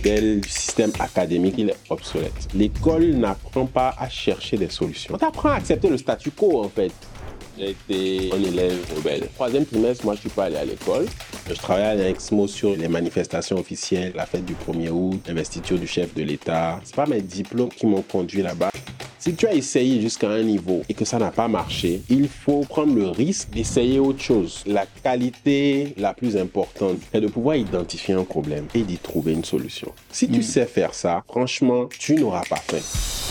modèle du système académique, il est obsolète. L'école n'apprend pas à chercher des solutions. On t'apprend à accepter le statu quo, en fait. J'ai été un élève rebelle. Troisième trimestre, moi, je suis pas allé à l'école. Je travaillais à l'Exmo sur les manifestations officielles, la fête du 1er août, l'investiture du chef de l'État. C'est pas mes diplômes qui m'ont conduit là-bas. Si tu as essayé jusqu'à un niveau et que ça n'a pas marché, il faut prendre le risque d'essayer autre chose. La qualité la plus importante est de pouvoir identifier un problème et d'y trouver une solution. Si tu sais faire ça, franchement, tu n'auras pas faim.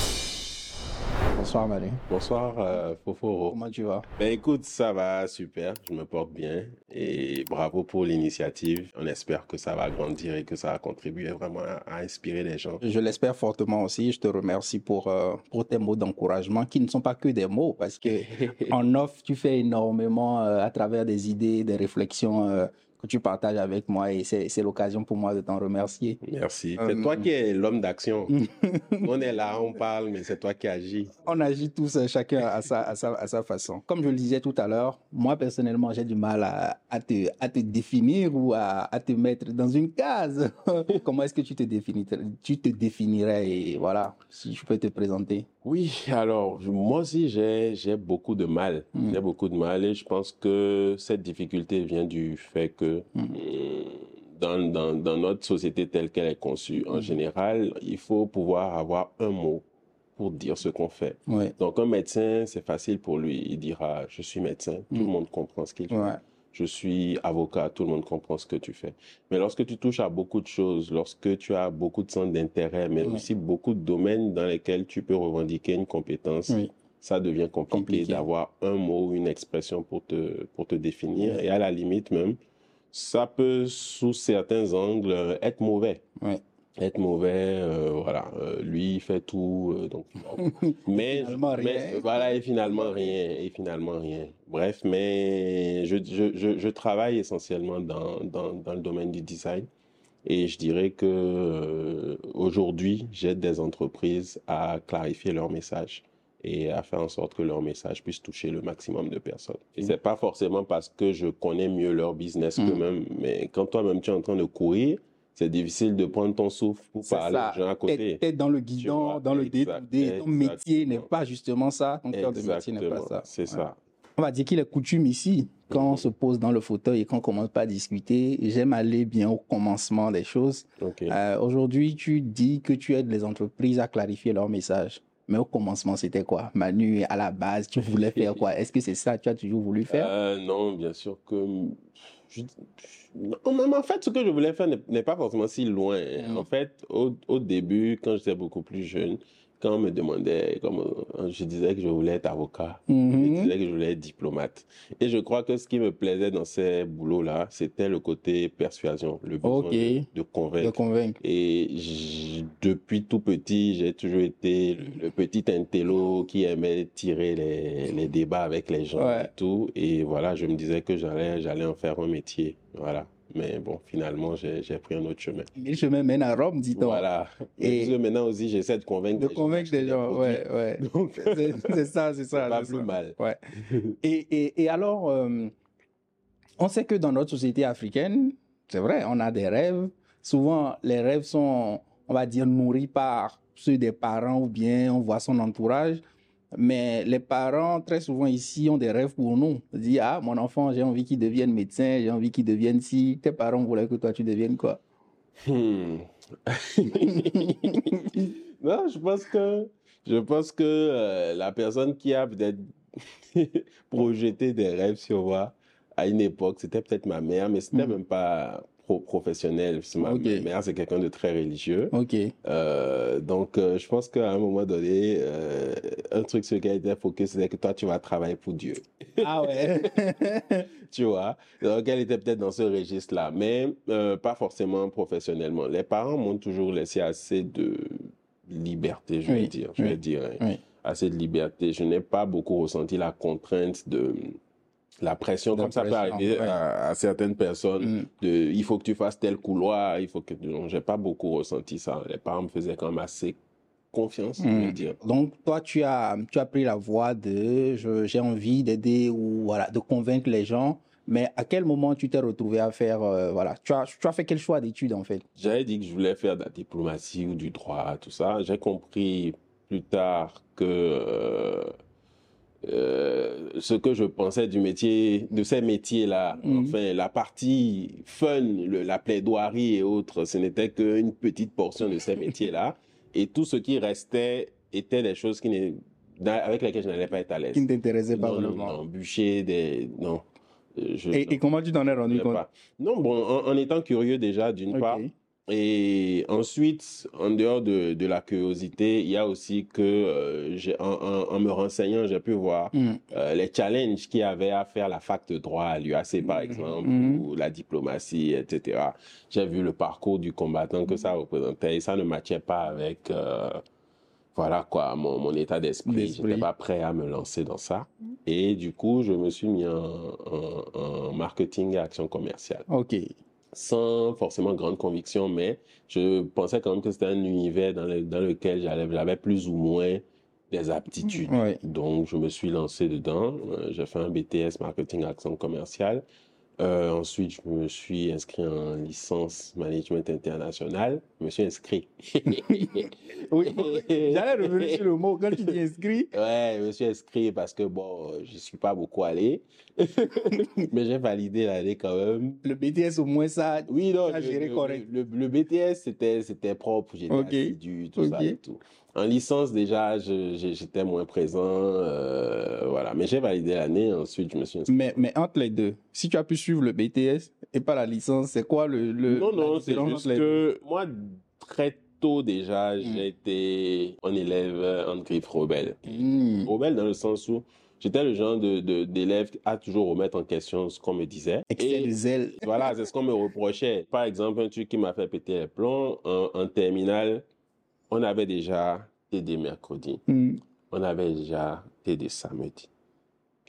Bonsoir Manu. Bonsoir euh, Foforo. Comment tu vas? Ben écoute, ça va super, je me porte bien et bravo pour l'initiative. On espère que ça va grandir et que ça va contribuer vraiment à, inspirer les gens. Je l'espère fortement aussi. Je te remercie pour, euh, pour tes mots d'encouragement qui ne sont pas que des mots parce que en off, tu fais énormément euh, à travers des idées, des réflexions que tu partages avec moi et c'est l'occasion pour moi de t'en remercier. Merci. C'est toi qui es l'homme d'action. on est là, on parle, mais c'est toi qui agis. On agit tous, euh, chacun à sa, à sa, à sa façon. Comme je le disais tout à l'heure, moi personnellement, j'ai du mal à, à, te, à te définir ou à, à te mettre dans une case. Comment est-ce que tu te, définis, tu te définirais et voilà, si je peux te présenter? Oui, alors moi aussi j'ai beaucoup de mal. Mm. J'ai beaucoup de mal et je pense que cette difficulté vient du fait que mm. dans, dans, dans, notre société telle qu'elle est conçue, en mm. général, il faut pouvoir avoir un mot pour dire ce qu'on fait. Donc un médecin, c'est facile pour lui. Il dira, je suis médecin, tout le monde comprend ce qu'il fait je suis avocat, tout le monde comprend ce que tu fais. Mais lorsque tu touches à beaucoup de choses, lorsque tu as beaucoup de centres d'intérêt, mais aussi beaucoup de domaines dans lesquels tu peux revendiquer une compétence, ça devient compliqué, d'avoir un mot, une expression pour te, pour te définir. Et à la limite même, ça peut, sous certains angles, être mauvais être mauvais, euh, voilà. Euh, lui, il fait tout, euh, donc. mais, mais voilà, et finalement rien, et finalement rien. Bref, mais je, je, je, je travaille essentiellement dans, dans, dans, le domaine du design. Et je dirais que aujourd'hui, j'aide des entreprises à clarifier leur message et à faire en sorte que leur message puisse toucher le maximum de personnes. Et c'est pas forcément parce que je connais mieux leur business que mm. même, mais quand toi-même tu es en train de courir, c'est difficile de prendre ton souffle pour parler aux gens à côté. Peut-être dans le guidon, dans le dé ton métier n'est pas justement ça, ton cœur de métier n'est pas ça. C'est ça. On va dire qu'il est coutume ici, quand on se pose dans le fauteuil et qu'on commence pas à discuter, j'aime aller bien au commencement des choses. Euh, aujourd'hui, tu dis que tu aides les entreprises à clarifier leur message. Mais au commencement, c'était quoi? Manu, à la base, tu voulais faire quoi? Est-ce que c'est ça que tu as toujours voulu faire? Euh, Non, bien sûr que en fait, ce que je voulais faire n'est pas forcément si loin. Mm. En fait, au, au début, quand j'étais beaucoup plus jeune, quand on me demandait, comme euh, je disais que je voulais être avocat, je mm-hmm. disais que je voulais être diplomate. Et je crois que ce qui me plaisait dans ces boulots-là, c'était le côté persuasion, le besoin de, convaincre. de, convaincre. Et depuis tout petit, j'ai toujours été le, petit intello qui aimait tirer les, les débats avec les gens et tout. Et voilà, je me disais que j'allais, j'allais en faire un métier. Voilà. Mais bon, finalement, j'ai pris un autre chemin. Le chemin mène à Rome, dit-on. Voilà. Et maintenant aussi, j'essaie de convaincre de des convaincre gens. des gens, ouais, ouais. c'est ça, c'est ça. Pas plus mal. Ouais. et, et, et alors, euh, on sait que dans notre société africaine, c'est vrai, on a des rêves. Souvent, les rêves sont, on va dire, nourris par ceux des parents ou bien on voit son entourage. Mais les parents, très souvent ici, ont des rêves pour nous. Ils disent, ah, mon enfant, j'ai envie qu'il devienne médecin, j'ai envie qu'il devienne si. Tes parents voulaient que toi, tu deviennes quoi? Hmm. Non, je pense que, je pense que euh, la personne qui a peut-être projeté des rêves sur moi à une époque, c'était peut-être ma mère, mais c'était hmm. même pas professionnel. Ma mère, c'est quelqu'un de très religieux. Euh, donc, euh, je pense qu'à un moment donné, euh, un truc sur lequel elle était focus, c'est que toi, tu vas travailler pour Dieu. Ah ouais. tu vois? Donc, elle était peut-être dans ce registre-là, mais pas forcément professionnellement. Les parents m'ont toujours laissé assez de liberté, je vais dire. Je vais dire. Hein. Assez de liberté. Je n'ai pas beaucoup ressenti la contrainte de la pression, comme ça peut arriver à, certaines personnes, mm. de, il faut que tu fasses tel couloir, il faut que, j'ai pas beaucoup ressenti ça. Les parents me faisaient quand même assez confiance, je veux mm. dire. Donc, toi, tu as, tu as pris la voie de, j'ai envie d'aider ou, voilà, de convaincre les gens, Mais à quel moment tu t'es retrouvé à faire, euh, voilà, tu as, tu as fait quel choix d'études en fait? J'avais dit que je voulais faire de la diplomatie ou du droit, tout ça. J'ai compris plus tard que euh, euh, ce que je pensais du métier, de ces métiers-là, Mhm. enfin, la partie fun, le- la plaidoirie et autres, ce n'était qu'une petite portion de ces métiers-là. Et tout ce qui restait était des choses qui avec lesquelles je n'allais pas être à l'aise. qui ne t'intéressait pas Non, vraiment non, bûcher des, non. Euh, Je, et, et comment tu t'en es rendu compte? Non, bon, en, en étant curieux déjà, d'une part. Et ensuite, en dehors de, de la curiosité, il y a aussi que, euh, en, en- en me renseignant, j'ai pu voir Hmm. euh, les challenges qu'il y avait à faire la fac de droit à l'UAC, par exemple, Mhm. ou la diplomatie, etc. J'ai vu le parcours du combattant que ça représentait et ça ne matchait pas avec, euh, voilà quoi, mon, mon état d'esprit. D'esprit. J'étais pas prêt à me lancer dans ça. Et du coup, je me suis mis en, en- en marketing et action commerciale Ok. Sans forcément grande conviction, mais je pensais quand même que c'était un univers dans, le- dans lequel j'avais plus ou moins des aptitudes. Ouais. Donc, je me suis lancé dedans. Euh, J'ai fait un BTS marketing action commerciale. Euh, ensuite, je me suis inscrit en licence management international. Je me suis inscrit. Oui. J'allais revenir sur le mot quand tu t'es inscrit. Ouais, je me suis inscrit parce que bon, je suis pas beaucoup allé, mais j'ai validé l'année quand même. Le BTS, au moins, ça. Oui, non, géré le- correct. le- le BTS, c'était, c'était propre, j'étais Ok. assidu, tout ça et tout. En licence, déjà, j'étais moins présent, euh, voilà. Mais j'ai validé l'année, ensuite, je me suis inscrit. Mais, mais entre les deux, si tu as pu suivre le BTS et pas la licence, c'est quoi le. le Non, non, c'est juste que moi, très tôt déjà, Mm. j'ai été un élève en griffe rebelle. Hmm. Rebelle dans le sens où j'étais le genre de, d'élève à toujours remettre en question ce qu'on me disait. Excès Et- de zèle. Voilà, c'est ce qu'on me reprochait. Par exemple, un truc qui m'a fait péter les plombs, en, en terminale, on avait déjà TD mercredi, Hmm. on avait déjà TD samedi.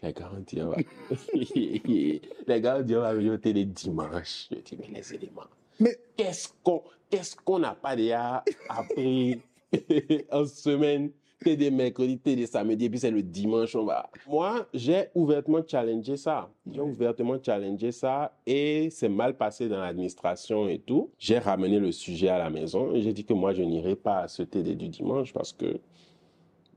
Les gars ont dit, on va... les gars ont dit, on va venir au TD dimanche. Je dis, mais les éléments. Mais- qu'est-ce qu'on qu'est-ce qu'on n'a pas déjà appris en semaine? TD mercredi, TD samedi, et puis c'est le dimanche, on va. Moi, j'ai ouvertement challengé ça. J'ai ouvertement challengé ça et c'est mal passé dans l'administration et tout. J'ai ramené le sujet à la maison et j'ai dit que moi, je n'irai pas à ce TD du dimanche parce que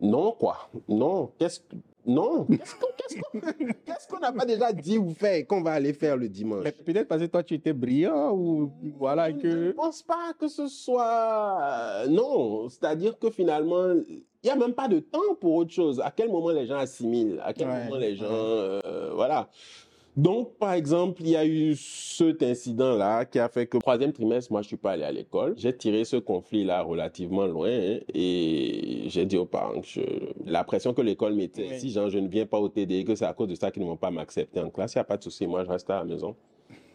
non, quoi. Non. Qu'est-ce que. Non. Qu'est-ce qu'on qu'on- qu'est-ce qu'on n'a pas déjà dit ou fait qu'on va aller faire le dimanche? Peut-être parce que toi, tu étais brillant ou voilà Je ne que. pense pas que ce soit. Non, c'est-à-dire que finalement, il n'y a même pas de temps pour autre chose. À quel moment les gens assimilent? À quel Ouais, moment les ouais. gens. euh, voilà. Donc, par exemple, il y a eu cet incident-là qui a fait que troisième trimestre, moi, je suis pas allé à l'école. J'ai tiré ce conflit-là relativement loin hein, et j'ai dit aux parents que je- la pression que l'école mettait, Oui. si genre, je ne viens pas au TD, que c'est à cause de ça qu'ils ne vont pas m'accepter en classe, il n'y a pas de souci, moi, je reste à la maison.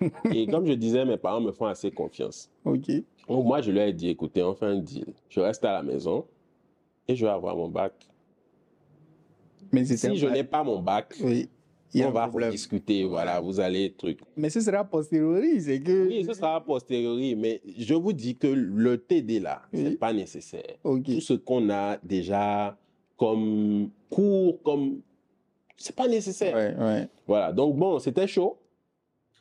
et comme je disais, mes parents me font assez confiance. Ok. Donc, moi, je leur ai dit, écoutez, on fait un deal. Je reste à la maison et je vais avoir mon bac. Mais. Si je n'ai pas mon bac, Oui. Il y a on va discuter. Voilà, vous allez truc. Mais ce sera a posteriori, c'est que. Oui, ce sera a posteriori, mais je vous dis que le TD là, Oui. c'est pas nécessaire. Tout ce qu'on a déjà comme cours, comme c'est pas nécessaire. Ouais, ouais. Voilà. Donc bon, c'était chaud,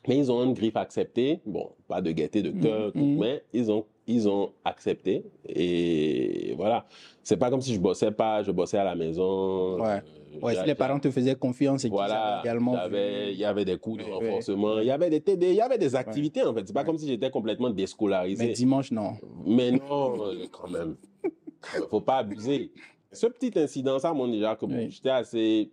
mais ils ont une griffe acceptée. Bon, pas de gaieté de cœur, Mhm. tout, mais ils ont ils ont accepté et voilà. C'est pas comme si je bossais pas, je bossais à la maison. Ouais. Euh, Ouais, si les parents te faisaient confiance et voilà, également. il y avait des cours de renforcement, il y avait des TD, il y avait des activités en fait. C'est pas Ouais. comme si j'étais complètement déscolarisé. Mais dimanche, non. Mais non, euh, quand même. Faut pas abuser. Ce petit incident, ça montre déjà que Oui. j'étais assez.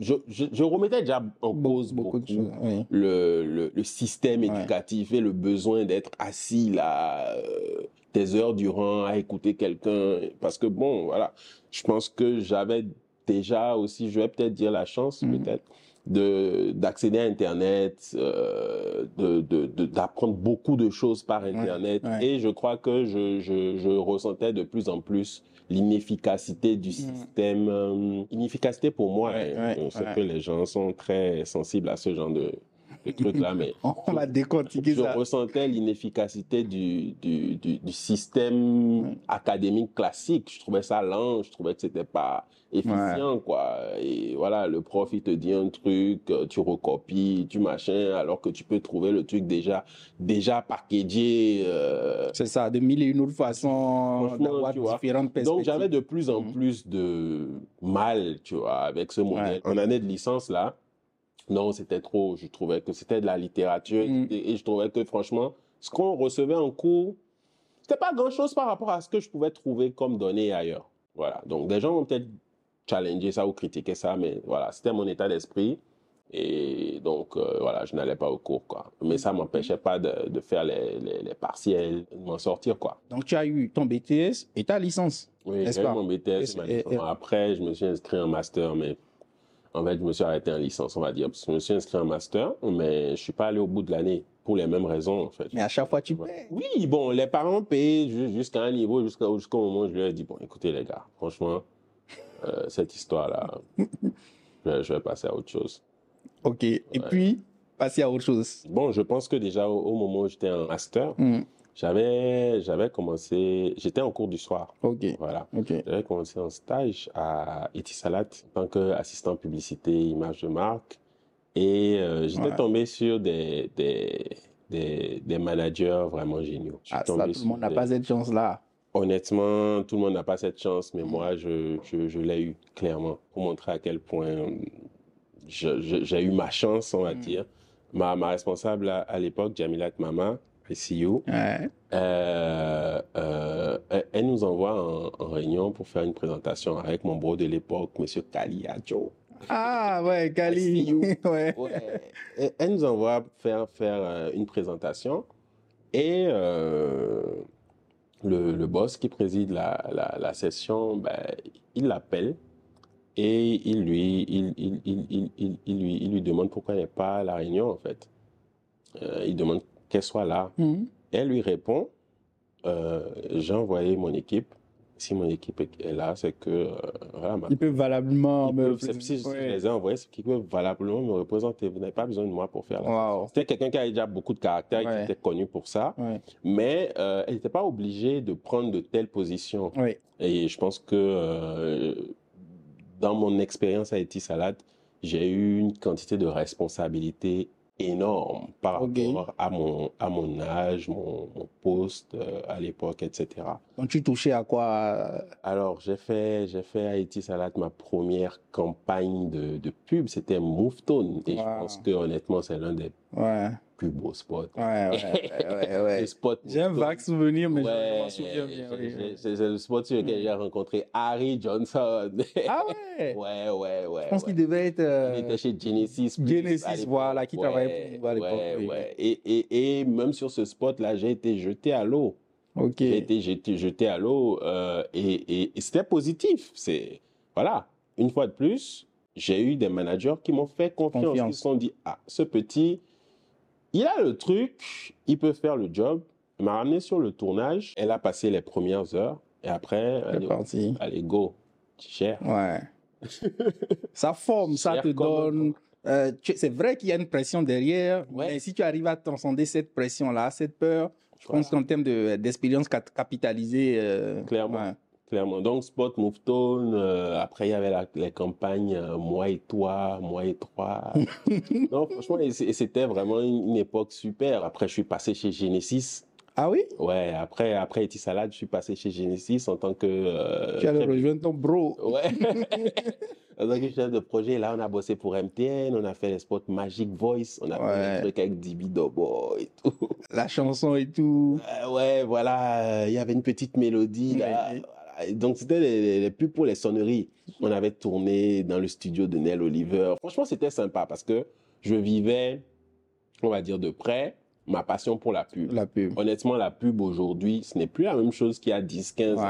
Je, je, je remettais déjà en cause Beaucoup beaucoup, de choses. Oui. le, le, le système Ouais. éducatif et le besoin d'être assis là euh, des heures durant à écouter quelqu'un. Parce que bon, voilà, je pense que j'avais déjà aussi, je vais peut-être dire la chance, Mhm. peut-être, de d'accéder à Internet, euh, de de- de- d'apprendre beaucoup de choses par Internet. ouais. Et je crois que je, je, je ressentais de plus en plus l'inefficacité du système. euh, inefficacité pour moi. Ouais, hein. ouais. que les gens sont très sensibles à ce genre de, mais On va décortiquer je ressentais l'inefficacité du, du, du, du système académique classique. Je trouvais ça lent, je trouvais que c'était pas efficient, quoi. Et voilà, le prof, il te dit un truc, euh, tu recopies, tu machin, alors que tu peux trouver le truc déjà, déjà packagé. euh, C'est ça, de mille et une autres façons d'avoir différentes perspectives. Donc j'avais de plus en plus de mal, tu vois, avec ce modèle. En année de licence là, non, c'était trop. Je trouvais que c'était de la littérature Mhm. et, et je trouvais que franchement, ce qu'on recevait en cours, c'était pas grand chose par rapport à ce que je pouvais trouver comme données ailleurs. Voilà. Donc des gens vont peut-être challenger ça ou critiquer ça, mais voilà, c'était mon état d'esprit. Et donc, euh, voilà, je n'allais pas au cours, quoi. Mais ça m'empêchait pas de, de faire les, les, les partiels, de m'en sortir, quoi. Donc tu as eu ton BTS et ta licence. Oui, j'ai eu mon BTS. Et- ma et- licence. et- Après, je me suis inscrit en master, mais en fait, je me suis arrêté en licence, on va dire. Parce que je me suis inscrit en master, mais je suis pas allé au bout de l'année pour les mêmes raisons, en fait. Mais à chaque fois, tu paies. Oui, bon, les parents payent ju- jusqu'à un niveau, jusqu'au moment où je leur ai dit, bon, écoutez les gars, franchement, euh, cette histoire-là, je, je vais passer à autre chose. OK. Et puis, passer à autre chose. Bon, je pense que déjà au, au moment où j'étais en master, Hmm. J'avais, j'avais commencé, j'étais en cours du soir. OK. Voilà. J'avais commencé un stage à Etisalat en tant qu'assistant publicité image de marque. Et euh, j'étais Ouais. tombé sur des, des, des, des managers vraiment géniaux. Ah, ça, tout le monde n'a des- pas cette chance-là. Honnêtement, tout le monde n'a pas cette chance, mais moi, je, je, je l'ai eu, clairement, pour montrer à quel point j'ai eu ma chance, on va Mm. dire. Ma, ma responsable à, à l'époque, Jamilat Mama, ICU, Ouais. euh, euh, elle, elle nous envoie en, en réunion pour faire une présentation avec mon bro de l'époque, Monsieur Kali Adjo. Ah, ouais, Kali. Ouais. Ouais. Elle, nous envoie faire, faire euh, une présentation et euh, le, le boss qui préside la, la, la session, ben, il l'appelle et il lui, il, il, il, il, il, il lui, il lui demande pourquoi il n'est pas à la réunion en fait. Euh, il demande qu'elle soit là. Hmm. Elle lui répond, euh, j'ai envoyé mon équipe. Si mon équipe est là, c'est que euh, voilà, ma Ils peuvent valablement ils me... peuvent- si, si je Ouais. les ai envoyés, c'est qu'ils peuvent valablement me représenter. Vous n'avez pas besoin de moi pour faire la Wow. C'était quelqu'un qui avait déjà beaucoup de caractère, Ouais. qui était connu pour ça, Ouais. mais euh, elle n'était pas obligée de prendre de telles positions. Ouais. Et je pense que euh, dans mon expérience à Eti Salad, j'ai eu une quantité de responsabilité énorme par rapport à mon, à mon âge, mon, mon poste euh, à l'époque, etc. Donc tu touchais à quoi euh, Alors, j'ai fait, j'ai fait à Haïti Salad ma première campagne de, de pub, c'était Movetone. Et je pense que honnêtement, c'est l'un des Ouais. plus beaux spots. Ouais, ouais, ouais, ouais, J'ai un vague souvenir, mais je m'en souviens bien. c'est- oui, le spot sur lequel j'ai rencontré Harry Johnson. Ah ouais? Ouais, ouais, ouais. Je pense qu'il devait être... euh, Il était chez Genesis. Genesis, voilà, qui travaillait pour nous à l'époque, Ouais, oui. ouais. Et, et, et même sur ce spot-là, j'ai été jeté à l'eau. Ok. J'ai été jeté, jeté à l'eau euh, et, et, et c'était positif. C'est voilà. Une fois de plus, j'ai eu des managers qui m'ont fait confiance. Confiance. Ils se sont dit ah ce petit, il a le truc, il peut faire le job. Il m'a ramené sur le tournage. Elle a passé les premières heures et après C'est allez, parti. allez go, cher. Ouais. ça forme, ça te donne. euh, c'est vrai qu'il y a une pression derrière, Ouais. mais si tu arrives à transcender cette pression-là, cette peur, je Voilà. pense qu'en termes de- d'expérience cap- capitalisée, euh, Clairement. ouais. Clairement. Donc, Spot, Move Tone, euh, après, il y avait la- les campagnes euh, Moi et toi, Moi et toi. non, franchement, c'était vraiment une, une époque super. Après, je suis passé chez Genesis. Ah oui? Ouais, après, après Eti Salad, je suis passé chez Genesis en tant que. Tu allais chef- rejoindre ton bro. Ouais. en tant que chef de projet, là, on a bossé pour MTN, on a fait les spots Magic Voice, on a fait Ouais. des trucs avec Dibi Dobo et tout. La chanson et tout. Euh, ouais, voilà, il y avait une petite mélodie là. Ouais. Voilà. Et Donc c'était les, les, les pubs pour les sonneries. On avait tourné dans le studio de Nell Oliver. Franchement, c'était sympa parce que je vivais, on va dire de près, ma passion pour la pub. La pub. Honnêtement, la pub aujourd'hui, ce n'est plus la même chose qu'il y a 10, 15 ans.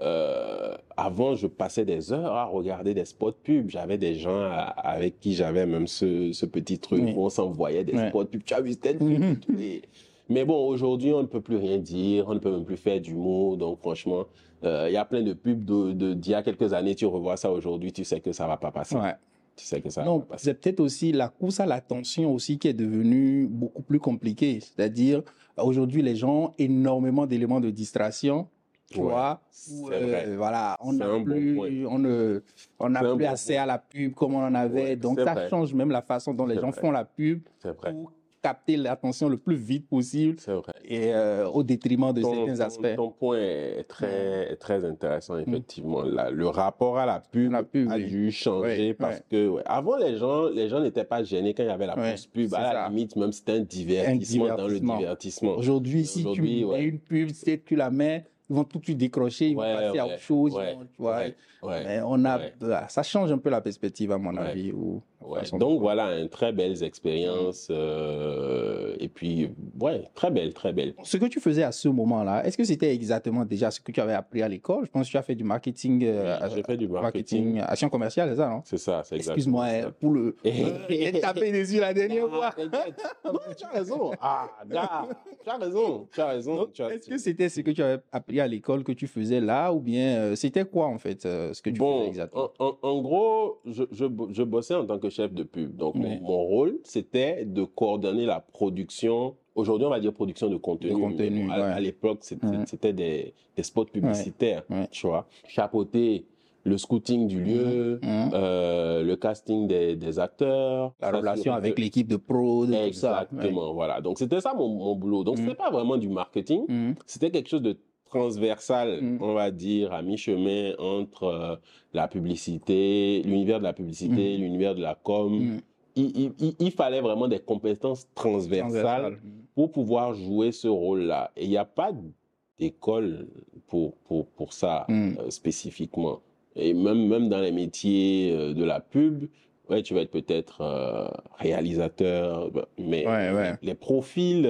Euh, avant, je passais des heures à regarder des spots pubs. J'avais des gens à- avec qui j'avais même ce, ce petit truc Oui. où on s'envoyait des spots pubs. Tu as vu tel pub Mais bon, aujourd'hui, on ne peut plus rien dire, on ne peut même plus faire d'humour. Donc, franchement, euh, il y a plein de pubs de- de- d'il y a quelques années. Tu revois ça aujourd'hui, tu sais que ça va pas passer. Ouais. tu sais que ça Non, va passer. c'est peut-être aussi la course à l'attention aussi qui est devenue beaucoup plus compliquée. C'est-à-dire, aujourd'hui, les gens ont énormément d'éléments de distraction. Tu Ouais, vois, c'est euh, voilà, on C'est n'a bon plus, on ne, on n'a C'est plus bon point. à la pub comme on en avait. Ouais, Donc, c'est ça vrai. change même la façon dont les C'est gens vrai. font la pub C'est pour capter l'attention le plus vite possible C'est vrai. et euh, au détriment de Ton, certains ton- aspects. ton point est très, très intéressant, effectivement. La- le rapport à la pub, La pub, a oui. dû changer parce que ouais, avant, les gens les gens n'étaient pas gênés quand il y avait la pause pub. c'est À la limite, même c'était un divertissement, dans le divertissement. Aujourd'hui, si tu mets une pub, si tu la mets, ils vont tout de suite décrocher, ils Ouais, vont passer à autre chose. ils ouais, vont- tu vois. ouais, ouais. Mais on a, ça change un peu la perspective, à mon avis. Ouais, donc voilà, une très belle expérience. euh, et puis, ouais, très belle, très belle. Ce que tu faisais à ce moment-là, est-ce que c'était exactement déjà ce que tu avais appris à l'école? Je pense que tu as fait du marketing, euh, J'ai fait du marketing, marketing. action commerciale, c'est ça, non? C'est ça, c'est exactement Excuse-moi, euh, pour le. Et- Euh, J'ai tapé dessus la dernière fois. Non, tu as raison. Ah, gars, tu as raison. Tu as raison. Est-ce que c'était ce que tu avais appris à l'école que tu faisais là ou bien euh, c'était quoi en fait ce que tu faisais exactement? en, en- en gros, je, je, je bossais en tant que chef de pub. Donc, mon, Ouais. mon rôle, c'était de coordonner la production. Aujourd'hui, on va dire production de contenu. De à, ouais. à l'époque, c'était Ouais. c'était des, des spots publicitaires, Ouais. tu vois. Chapeauter le scouting du lieu, Mhm. euh, le casting des, des acteurs. La relation avec l'équipe de pro, de tout ça. Exactement, voilà. Donc, c'était ça mon, mon boulot. Donc, c'était pas vraiment du marketing. C'était quelque chose de transversal, Mm. on va dire, à mi-chemin entre euh, la publicité, l'univers de la publicité, Mm. l'univers de la com. Mhm. Il, il- il- il fallait vraiment des compétences transversales Transversal. pour pouvoir jouer ce rôle-là. Et il n'y a pas d'école pour, pour, pour ça Mm. euh, spécifiquement. Et même, même dans les métiers euh, de la pub, ouais, tu vas être peut-être réalisateur, mais Ouais, ouais. les profils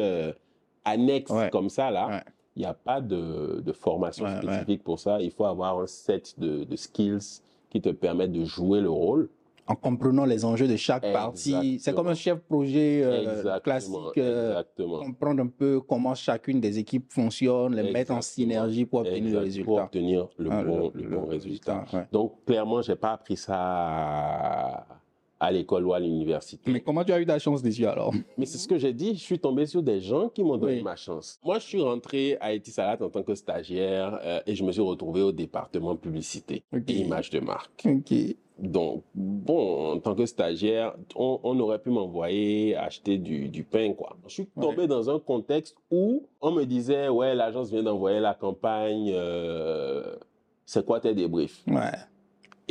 annexes Ouais. comme ça, là. Il n'y a pas de, de formation Ouais, ouais. spécifique pour ça. Il faut avoir un set de, de skills qui te permettent de jouer le rôle. En comprenant les enjeux de chaque partie. C'est comme un chef projet euh, classique. euh, exactement. comprendre un peu comment chacune des équipes fonctionne, les mettre en synergie pour obtenir le résultat. Pour obtenir le, Ah, bon, le, bon résultat. ouais. Donc, clairement, j'ai pas appris ça à, à l'école ou à l'université. Mais comment tu as eu ta chance dessus alors? Mais c'est ce que j'ai dit, je suis tombé sur des gens qui m'ont donné Oui. ma chance. Moi, je suis rentré à Etisalat en tant que stagiaire euh, et je me suis retrouvé au département publicité et image de marque. Donc, bon, en tant que stagiaire, on, on aurait pu m'envoyer acheter du, du pain, quoi. Je suis tombé dans un contexte où on me disait, ouais, l'agence vient d'envoyer la campagne, euh, c'est quoi tes débriefs? Ouais.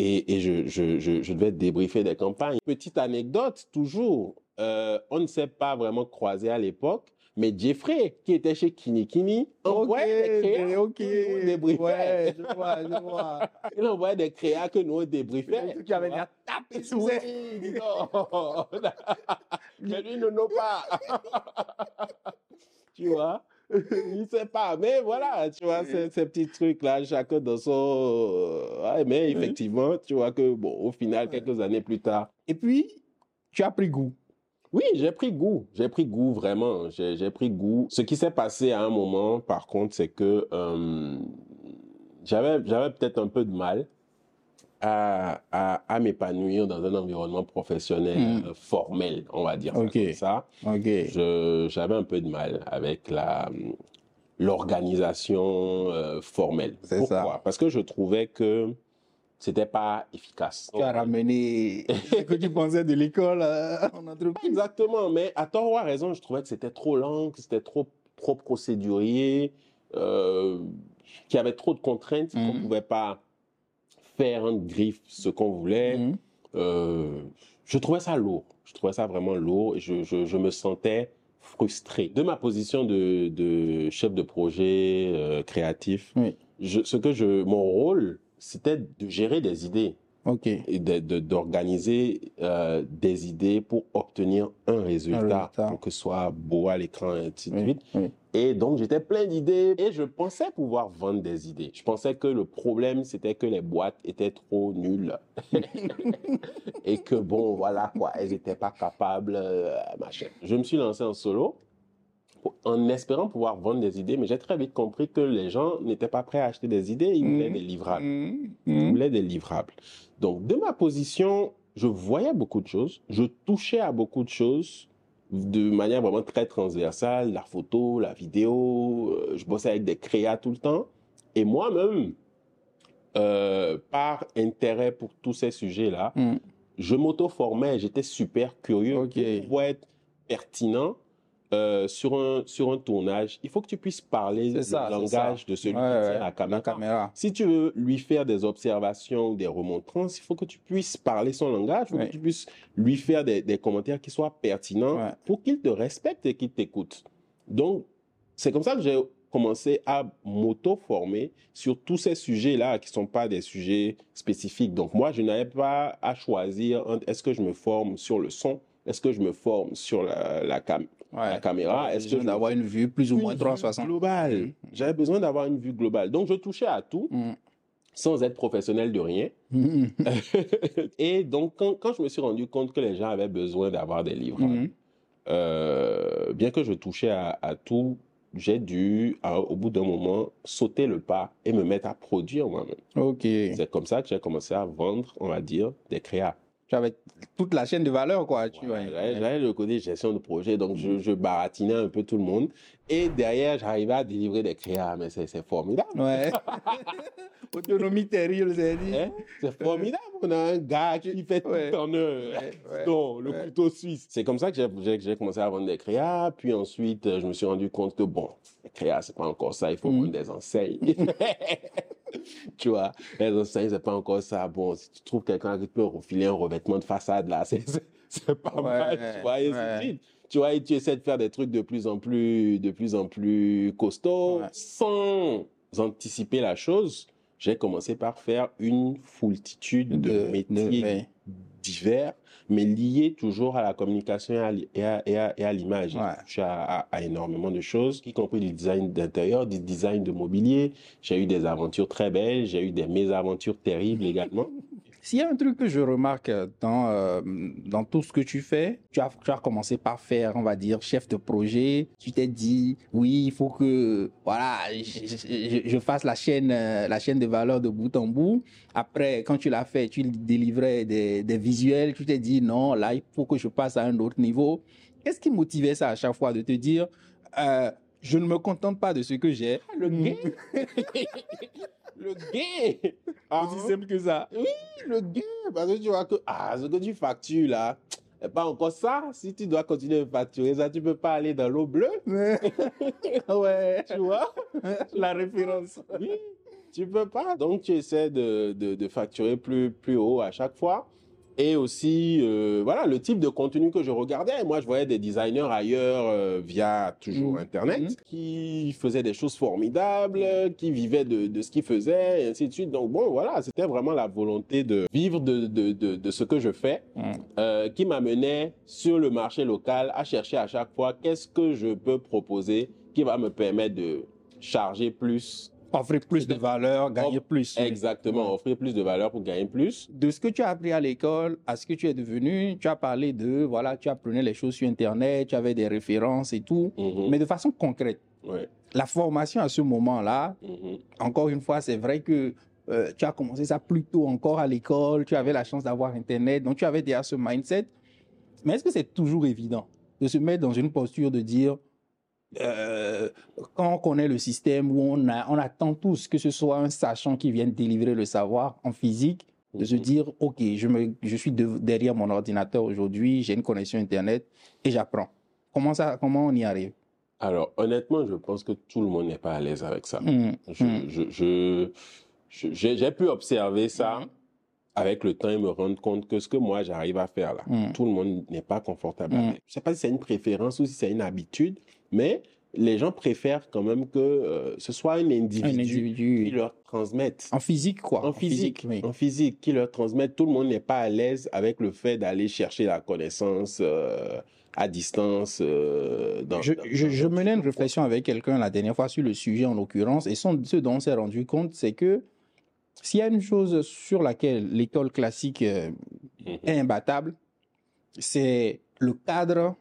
Et, et je, je, je, je devais débriefer des campagnes. Petite anecdote, toujours, euh, on ne s'est pas vraiment croisé à l'époque, mais Jeffrey, qui était chez Kini Kini, envoyait des créas ok. que nous, on débriefait. Ouais, je vois, je vois. Il envoyait des créas que nous, on débriefait. Tu avais vois. déjà tapé dis donc. Mais lui ne know pas. tu vois? il sait pas, mais voilà, tu vois, ces, ces petits trucs-là, chacun dans son... ouais, mais effectivement, tu vois que, bon, au final, quelques années plus tard, Et puis, tu as pris goût. oui, j'ai pris goût. J'ai pris goût, vraiment. J'ai j'ai pris goût. Ce qui s'est passé à un moment, par contre, c'est que euh, j'avais j'avais peut-être un peu de mal à, à, à m'épanouir dans un environnement professionnel Mm. euh, formel, on va dire ça Ok. comme ça. Je- J'avais un peu de mal avec la l'organisation euh, formelle. C'est Pourquoi? Ça. Parce que je trouvais que c'était pas efficace. Tu as ramené ce que tu pensais de l'école euh, en entreprise. Exactement, mais à tort ou à raison, je trouvais que c'était trop lent, que c'était trop, trop procédurier, euh, qu'il y avait trop de contraintes, qu'on Mhm. ne pouvait pas faire en griffe ce qu'on voulait. Mhm. Euh, je trouvais ça lourd. Je trouvais ça vraiment lourd et je, je, je me sentais frustré. De ma position de, de chef de projet euh, créatif, Oui. je, ce que je, mon rôle, c'était de gérer des idées Ok. et de- de- d'organiser euh, des idées pour obtenir un résultat, résultat. pour que ce soit beau à l'écran et ainsi de Oui, suite. oui. Et donc, j'étais plein d'idées et je pensais pouvoir vendre des idées. Je pensais que le problème, c'était que les boîtes étaient trop nulles. et que bon, voilà quoi, elles n'étaient pas capables, euh, machin. Je me suis lancé en solo en espérant pouvoir vendre des idées, mais j'ai très vite compris que les gens n'étaient pas prêts à acheter des idées, ils voulaient Mhm. des livrables. Mhm. Je Mhm. voulais des livrables. Donc, de ma position je voyais beaucoup de choses, je touchais à beaucoup de choses de manière vraiment très transversale, la photo, la vidéo, euh, je bossais avec des créas tout le temps. Et moi-même, euh, par intérêt pour tous ces sujets-là, Mm. je m'auto-formais, j'étais super curieux Ok. pour être pertinent euh, sur, un, sur un tournage. Il faut que tu puisses parler le ça, langage de celui Ouais, qui ouais. tient la caméra. La caméra. Si tu veux lui faire des observations ou des remontrances, il faut que tu puisses parler son langage, il faut Ouais. que tu puisses lui faire des, des commentaires qui soient pertinents Ouais. pour qu'il te respecte et qu'il t'écoute. Donc, c'est comme ça que j'ai commencé à m'auto-former sur tous ces sujets-là qui sont pas des sujets spécifiques. Donc, moi, je n'avais pas à choisir est-ce que je me forme sur le son, est-ce que je me forme sur la, la, cam- Ouais. la caméra, est-ce que je d'avoir une vue plus ou moins une vue 360 globale. J'avais besoin d'avoir une vue globale. Donc, je touchais à tout Mm. sans être professionnel de rien. Et donc, quand, quand je me suis rendu compte que les gens avaient besoin d'avoir des livres, Mm. euh, bien que je touchais à, à tout, j'ai dû, à- au bout d'un moment, sauter le pas et me mettre à produire moi-même. Ok. C'est comme ça que j'ai commencé à vendre, on va dire, des créas. Tu avais toute la chaîne de valeur, quoi. Tu vois. J'avais le côté gestion de projet, donc je, je baratinais un peu tout le monde. Et derrière, j'arrivais à délivrer des créas, mais c'est formidable. Ouais. Autonomie terrible, c'est dit. Hein? C'est formidable. On a un gars qui fait Ouais. tout en un. Ouais, ouais. Non, le Ouais. couteau suisse. C'est comme ça que j'ai- commencé à vendre des créas. Puis ensuite, euh, je me suis rendu compte que bon, les créas, c'est pas encore ça. Il faut Mm. vendre des enseignes. tu vois, les enseignes, c'est pas encore ça. Bon, si tu trouves quelqu'un qui peut refiler un revêtement de façade, là, c'est pas Ouais, mal. Tu vois, et ouais. Tu vois, et tu essaies de faire des trucs de plus en plus, de plus en plus costauds, Ouais. sans anticiper la chose. J'ai commencé par faire une foultitude de, métiers divers, mais liés toujours à la communication et à, l- et à, et à- et à l'image. Ouais. J'ai à- à énormément de choses, y compris du design d'intérieur, du design de mobilier. J'ai eu des aventures très belles, j'ai eu des mésaventures terribles également. S'il y a un truc que je remarque dans, euh, dans tout ce que tu fais, tu as, tu as commencé par faire, on va dire, chef de projet. Tu t'es dit, oui, il faut que, voilà, je, je- je fasse la chaîne, euh, la chaîne de valeur de bout en bout. Après, quand tu l'as fait, tu délivrais des, des visuels. Tu t'es dit, non, là, il faut que je passe à un autre niveau. Qu'est-ce qui motivait ça à chaque fois de te dire, euh, je ne me contente pas de ce que j'ai? Le gain? Le gain Ah, Aussi simple que ça. Oui, le gain, parce que tu vois que ah, ce que tu factures là, c'est pas encore ça. Si tu dois continuer de facturer ça, tu peux pas aller dans l'eau bleue, ouais. tu vois? La référence. Oui, tu peux pas. Donc tu essaies de, de, de facturer plus, plus haut à chaque fois. Et aussi, euh, voilà, le type de contenu que je regardais. Moi, je voyais des designers ailleurs euh, via toujours Mhm. Internet Mhm. qui faisaient des choses formidables, qui vivaient de, de ce qu'ils faisaient, et ainsi de suite. Donc bon, voilà, c'était vraiment la volonté de vivre de, de, de, de ce que je fais Mm. euh, qui m'amenait sur le marché local à chercher à chaque fois qu'est-ce que je peux proposer qui va me permettre de charger plus. Offrir plus de valeur, gagner plus. oui. Exactement, offrir plus de valeur pour gagner plus. De ce que tu as appris à l'école à ce que tu es devenu, tu as parlé de, voilà, tu apprenais les choses sur Internet, tu avais des références et tout, Mhm. mais de façon concrète. Ouais. La formation à ce moment-là, Mhm. encore une fois, c'est vrai que euh, tu as commencé ça plus tôt encore à l'école, tu avais la chance d'avoir Internet, donc tu avais déjà ce mindset. Mais est-ce que c'est toujours évident de se mettre dans une posture de dire, euh, quand on connaît le système où on, a, on attend tous que ce soit un sachant qui vienne délivrer le savoir en physique, de se Mhm. dire, OK, je, me, je suis de- derrière mon ordinateur aujourd'hui, j'ai une connexion Internet et j'apprends. Comment, ça, comment on y arrive? Alors, honnêtement, je pense que tout le monde n'est pas à l'aise avec ça. Mm, Je, mm, je- j'ai, j'ai pu observer ça Mhm. avec le temps et me rendre compte que ce que moi j'arrive à faire là, tout le monde n'est pas confortable Mm. avec. Je sais pas si c'est une préférence ou si c'est une habitude, mais les gens préfèrent quand même que euh, ce soit un individu, Un individu. qui leur transmette. En physique, quoi. En physique, oui. en physique, qui leur transmette. Tout le monde n'est pas à l'aise avec le fait d'aller chercher la connaissance euh, à distance. euh, dans, Je, dans- je, dans- je menais une réflexion avec quelqu'un la dernière fois sur le sujet en l'occurrence, et son- ce dont on s'est rendu compte, c'est que s'il y a une chose sur laquelle l'école classique Mhm. est imbattable, c'est le cadre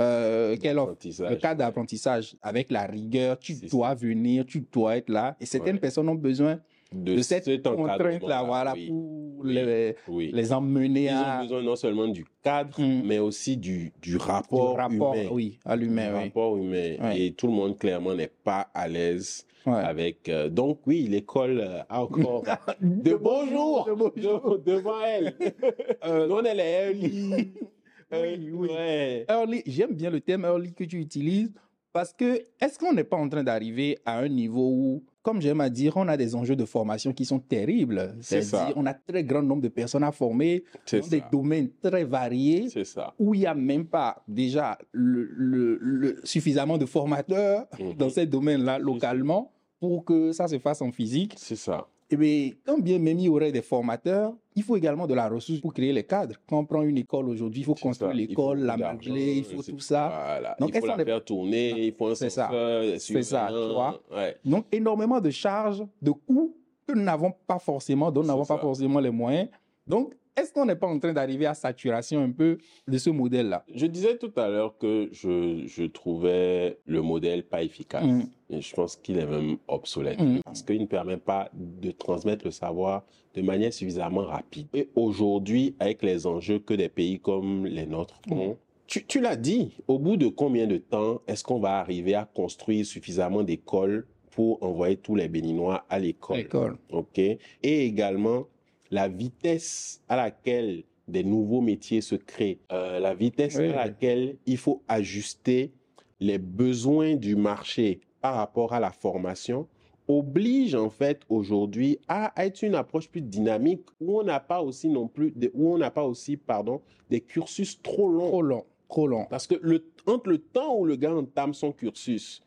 euh, qu'elle offre. Le cadre d'apprentissage avec la rigueur, tu dois venir, tu dois être là. Et certaines Ouais. personnes ont besoin de, de cette contrainte-là, voilà, oui. pour les, Oui. les emmener Ils à ont besoin non seulement du cadre, Mm. mais aussi du, du du rapport, rapport, humain. oui, à l'humain, rapport humain. Et tout le monde, clairement, n'est pas à l'aise Ouais. avec... euh, donc, oui, l'école euh, a encore de bonjour De bonjour. de- devant elle. Euh, Non, elle est. Oui, oui. Ouais. early, j'aime bien le terme early que tu utilises parce que est-ce qu'on n'est pas en train d'arriver à un niveau où, comme j'aime à dire, on a des enjeux de formation qui sont terribles. C'est ça. On a très grand nombre de personnes à former dans des domaines très variés C'est ça. où il n'y a même pas déjà le, le- le- suffisamment de formateurs Mhm. dans ces domaines-là localement pour que ça se fasse en physique. C'est ça. Et bien, quand bien même il y aurait des formateurs, il faut également de la ressource pour créer les cadres. Quand on prend une école aujourd'hui, il faut construire l'école, la meubler, il faut tout ça. Voilà. Donc, il faut la est- faire tourner, il faut un C'est ça. des C'est ça, tu vois. Ouais. Donc, énormément de charges, de coûts que nous n'avons pas forcément, dont nous n'avons pas forcément les moyens. Donc, est-ce qu'on n'est pas en train d'arriver à saturation un peu de ce modèle-là? Je disais tout à l'heure que je, je trouvais le modèle pas efficace. Mm. Et je pense qu'il est même obsolète. Mm. Parce qu'il ne permet pas de transmettre le savoir de manière suffisamment rapide. Et aujourd'hui, avec les enjeux que des pays comme les nôtres Mm. ont, tu, tu l'as dit, au bout de combien de temps est-ce qu'on va arriver à construire suffisamment d'écoles pour envoyer tous les Béninois à l'école? L'école. OK? Et également, la vitesse à laquelle des nouveaux métiers se créent, euh, la vitesse Oui. à laquelle il faut ajuster les besoins du marché par rapport à la formation oblige en fait aujourd'hui à être une approche plus dynamique où on n'a pas aussi non plus de- où on n'a pas aussi pardon des cursus trop longs Trop long, trop parce que le, entre le temps où le gars entame son cursus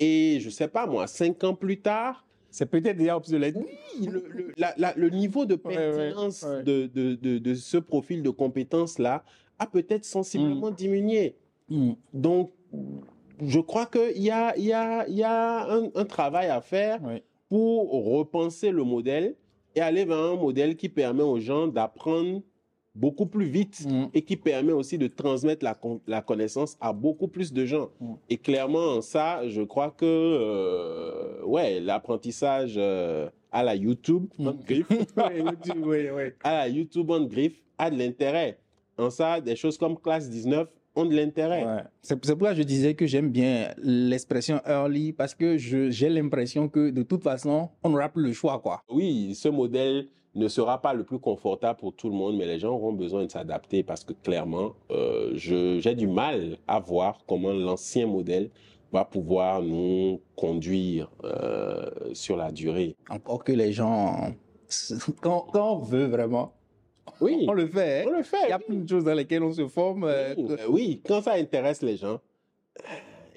et je sais pas moi cinq ans plus tard C'est peut-être déjà obsolète. oui, le, le- la- la- le niveau de Ouais, ouais, pertinence ouais. De, de, de, de ce profil de compétences-là a peut-être sensiblement diminué. Mm. Donc, je crois qu'il y a, y a, y a un, un travail à faire pour repenser le modèle et aller vers un modèle qui permet aux gens d'apprendre beaucoup plus vite Mm. et qui permet aussi de transmettre la, con- la connaissance à beaucoup plus de gens. Mm. Et clairement, ça, je crois que, euh, ouais, l'apprentissage euh, à la YouTube, Mm. en griffe, à la YouTube en griffe, a de l'intérêt. En ça, des choses comme classe 19 ont de l'intérêt. C'est pourquoi je disais que j'aime bien l'expression early parce que j'ai l'impression que de toute façon, on n'aura plus le choix, quoi. Oui, ce modèle ne sera pas le plus confortable pour tout le monde, mais les gens auront besoin de s'adapter parce que clairement, euh, j'ai du mal à voir comment l'ancien modèle va pouvoir nous conduire euh, sur la durée. Encore que les gens, quand, quand on veut vraiment, Oui, on le fait. hein. on le fait. Il y a plein de choses dans lesquelles on se forme. euh, oui, quand ça intéresse les gens,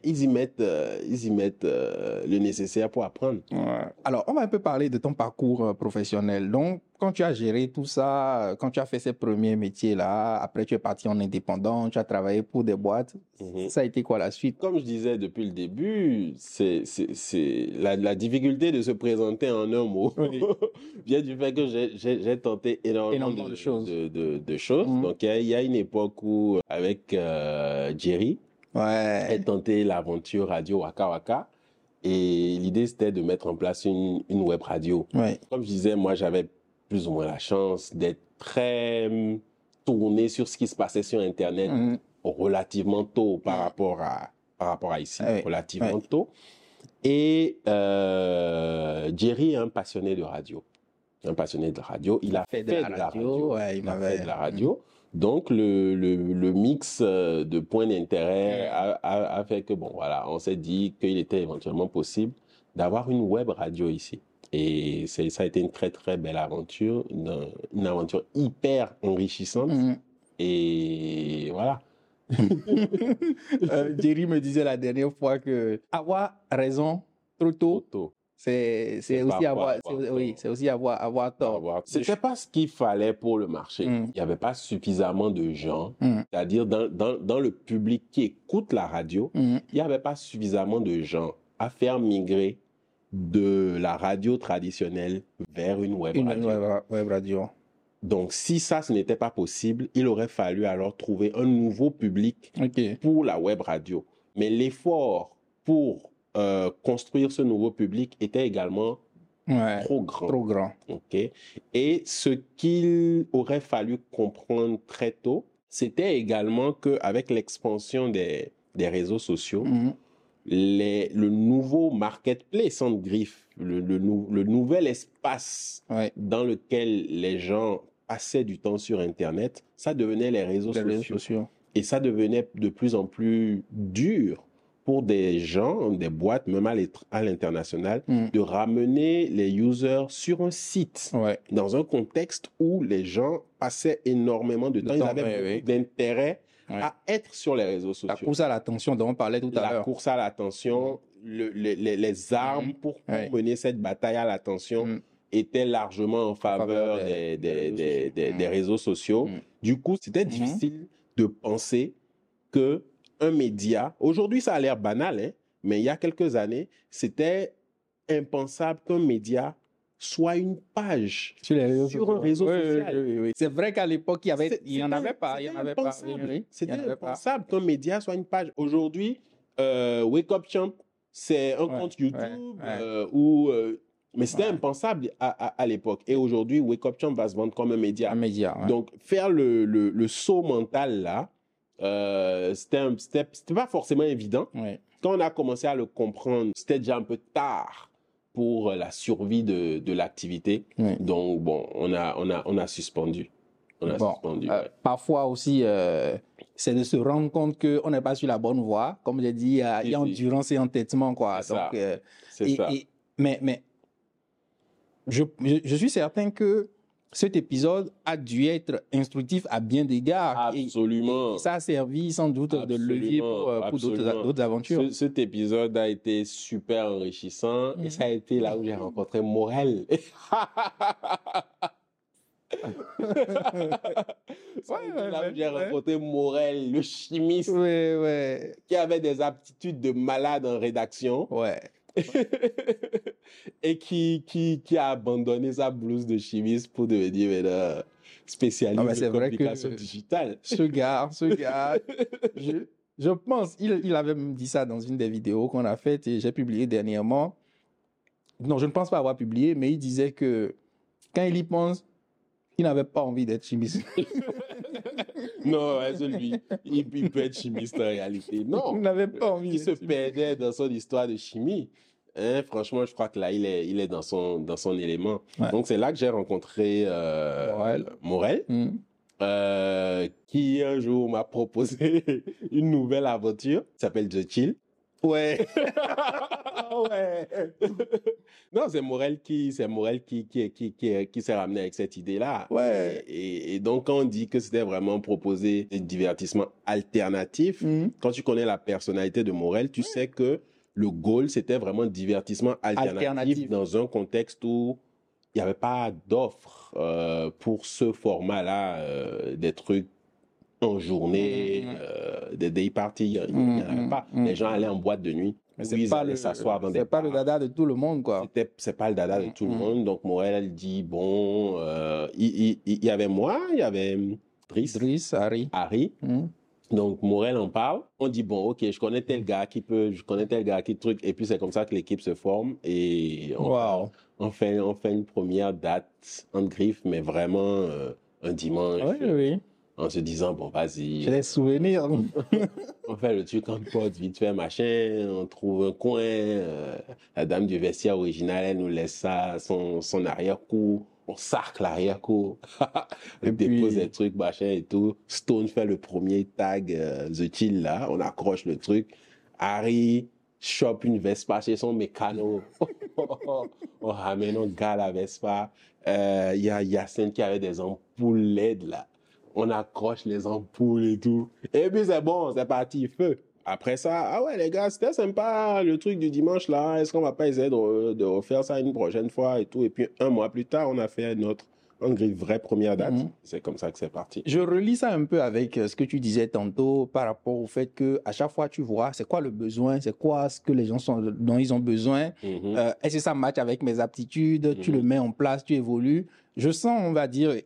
ils y mettent, euh, ils y mettent euh, le nécessaire pour apprendre. Ouais. Alors, on va un peu parler de ton parcours euh, professionnel. Donc, quand tu as géré tout ça, quand tu as fait ces premiers métiers-là, après tu es parti en indépendant, tu as travaillé pour des boîtes, Mhm. ça a été quoi la suite? Comme je disais depuis le début, c'est la, la difficulté de se présenter en un mot Oui. vient du fait que j'ai- tenté énormément, Énormément de, de choses. de- de- de choses. Mhm. Donc, il y a- il y, a une époque où, avec euh, Jerry, Ouais. j'ai tenté l'aventure radio Waka Waka. Et l'idée, c'était de mettre en place une, une web radio. Ouais. Comme je disais, moi, j'avais plus ou moins la chance d'être très hum, tourné sur ce qui se passait sur Internet Mhm. relativement tôt par rapport à, par rapport à ici, Ah relativement tôt. Et euh, Jerry est un passionné de radio. Un passionné de radio. Il a fait, de la radio. ouais, il Il a fait de la radio. Donc, le, le, le mix euh, de points d'intérêt a, a, a fait que, bon, voilà, on s'est dit qu'il était éventuellement possible d'avoir une web radio ici. Et ça a été une très, très belle aventure, une, une aventure hyper enrichissante. Mhm. Et voilà. Euh, Jerry me disait la dernière fois que avoir raison trop tôt, Auto. c'est c'est C'est aussi avoir, oui, tort. c'est aussi avoir avoir tort. avoir- C'était pas ce qu'il fallait pour le marché. Mm. Il n'y avait pas suffisamment de gens, Mm. c'est-à-dire dans, dans, dans le public qui écoute la radio, Mhm. il n'y avait pas suffisamment de gens à faire migrer de la radio traditionnelle vers une web Une radio. web, web radio. Donc, si ça, ce n'était pas possible, il aurait fallu alors trouver un nouveau public pour la web radio. Mais l'effort pour euh, construire ce nouveau public était également Ouais. trop grand. Trop grand. Ok. Et ce qu'il aurait fallu comprendre très tôt, c'était également qu'avec l'expansion des, des réseaux sociaux, Mhm. les, le nouveau marketplace en griffe, le, le, nou- le nouvel espace Ouais. dans lequel les gens passaient du temps sur Internet, ça devenait les réseaux Les réseaux sociaux. sociaux. Et ça devenait de plus en plus dur pour des gens, des boîtes, même à l'international, Mhm. de ramener les users sur un site Ouais. dans un contexte où les gens passaient énormément de De temps, ils avaient beaucoup ouais. d'intérêt Ouais. à être sur les réseaux La sociaux. course à l'attention dont on parlait tout à La l'heure. course à l'attention, le- le- les, les armes Mhm. pour Ouais. mener cette bataille à l'attention Mhm. étaient largement en faveur faveur des, réseaux des- sociaux. des réseaux sociaux. Du coup, c'était Mhm. difficile de penser que un média, aujourd'hui ça a l'air banal, hein, mais il y a quelques années, c'était impensable qu'un média soit une page Sur les réseaux Sur un réseau Oui, oui, social. oui, oui, oui. C'est vrai qu'à l'époque, il y avait, C'est- il y en avait pas, il y en c'était avait pas. impensable. C'était qu'un média soit une page. Aujourd'hui, euh, Wake Up Champ, c'est un Ouais, compte YouTube ouais, ouais. euh, où, euh, mais c'était impensable à, à, à l'époque. Et aujourd'hui, Wake Up Champ va se vendre comme un média. Un média. Donc, faire le, le, le saut mental là, euh, c'était un- c'était c'était pas forcément évident. Ouais. Quand on a commencé à le comprendre, c'était déjà un peu tard pour la survie de, de l'activité. Ouais. Donc, bon, on a, on a, on a suspendu. On a Bon, suspendu. Euh, ouais. parfois aussi, euh, c'est de se rendre compte qu'on n'est pas sur la bonne voie. Comme j'ai dit, il y a, il y a Si, si. endurance et entêtement. Quoi. C'est Donc, ça. euh, C'est et- ça. et- mais mais je, je, je suis certain que cet épisode a dû être instructif à bien d'égards. Et- Absolument. et ça a servi sans doute de levier pour, euh, pour d'autres Absolument. aventures. Ce- cet épisode a été super enrichissant Mhm. et ça a été là où j'ai rencontré Morel. Ça a été Ouais, là ouais, où j'ai ouais. rencontré Morel, le chimiste Oui, ouais, qui avait des aptitudes de malade en rédaction ouais. et qui, qui, qui a abandonné sa blouse de chimiste pour devenir maintenant spécialiste Non, de communication digitale. Ce gars, ce gars, je, je pense, il, il avait même dit ça dans une des vidéos qu'on a faites et j'ai publié dernièrement. Non, je ne pense pas avoir publié, mais il disait que quand il y pense, il n'avait pas envie d'être chimiste. Non, celui, il, il peut être chimiste en réalité. Non, il n'avait pas envie il se chimiste. perdait dans son histoire de chimie. Hein, franchement, je crois que là, il est, il est dans, son, dans son élément. Ouais. Donc, c'est là que j'ai rencontré euh, Morel. Morel, Hmm. euh, qui un jour m'a proposé une nouvelle aventure qui s'appelle The Chill. Ouais. ouais. non, c'est Morel qui, c'est Morel qui, qui, qui, qui, qui s'est ramené avec cette idée-là. Ouais. Et, et donc, quand on dit que c'était vraiment proposer des divertissements alternatifs, Hmm. quand tu connais la personnalité de Morel, tu sais que le goal, c'était vraiment divertissement alternatif, Alternatif. dans un contexte où il n'y avait pas d'offre euh, pour ce format-là, euh, des trucs en journée, Mhm. euh, des day parties, il n'y en Mhm, avait pas. mhm. Les gens allaient en boîte de nuit, Mais c'est pas le, s'asseoir dans des pas le dada de tout le monde, quoi. C'était- C'est pas le dada de tout le monde. Donc, Morel, elle dit, bon, il, y avait moi, il y avait Driss, Driss, Harry. Harry. Donc Morel en parle. On dit bon, ok, je connais tel gars qui peut, je connais tel gars qui truc. Et puis c'est comme ça que l'équipe se forme et on, Wow. on fait, on fait une première date en griffe, mais vraiment euh, un dimanche, Oui, oui, en se disant bon J'ai vas-y, des souvenirs. on fait le truc en pote, vite fait machin, on trouve un coin. euh, la dame du vestiaire original, elle nous laisse ça, son, son arrière-cour. On sarcle l'arrière-cour. on Et dépose puis- des trucs, machin et tout. Stone fait le premier tag, euh, The Chill là. On accroche le truc. Harry chope une Vespa chez son mécano. on ramène un gars à la Vespa. Euh, Il y a Yacine qui avait des ampoules LED là. On accroche les ampoules et tout. Et puis c'est bon, c'est parti, feu. Après ça, ah ouais les gars, c'était sympa le truc du dimanche là. Est-ce qu'on va pas essayer de, de refaire ça une prochaine fois et tout? Et puis un mois plus tard, on a fait notre grille vraie première date. Mhm. C'est comme ça que c'est parti. Je relis ça un peu avec euh, ce que tu disais tantôt par rapport au fait que à chaque fois tu vois c'est quoi le besoin, c'est quoi ce que les gens sont dont ils ont besoin. Mhm. Euh, Est-ce que ça match avec mes aptitudes? Tu Mhm. le mets en place, tu évolues. Je sens, on va dire, et,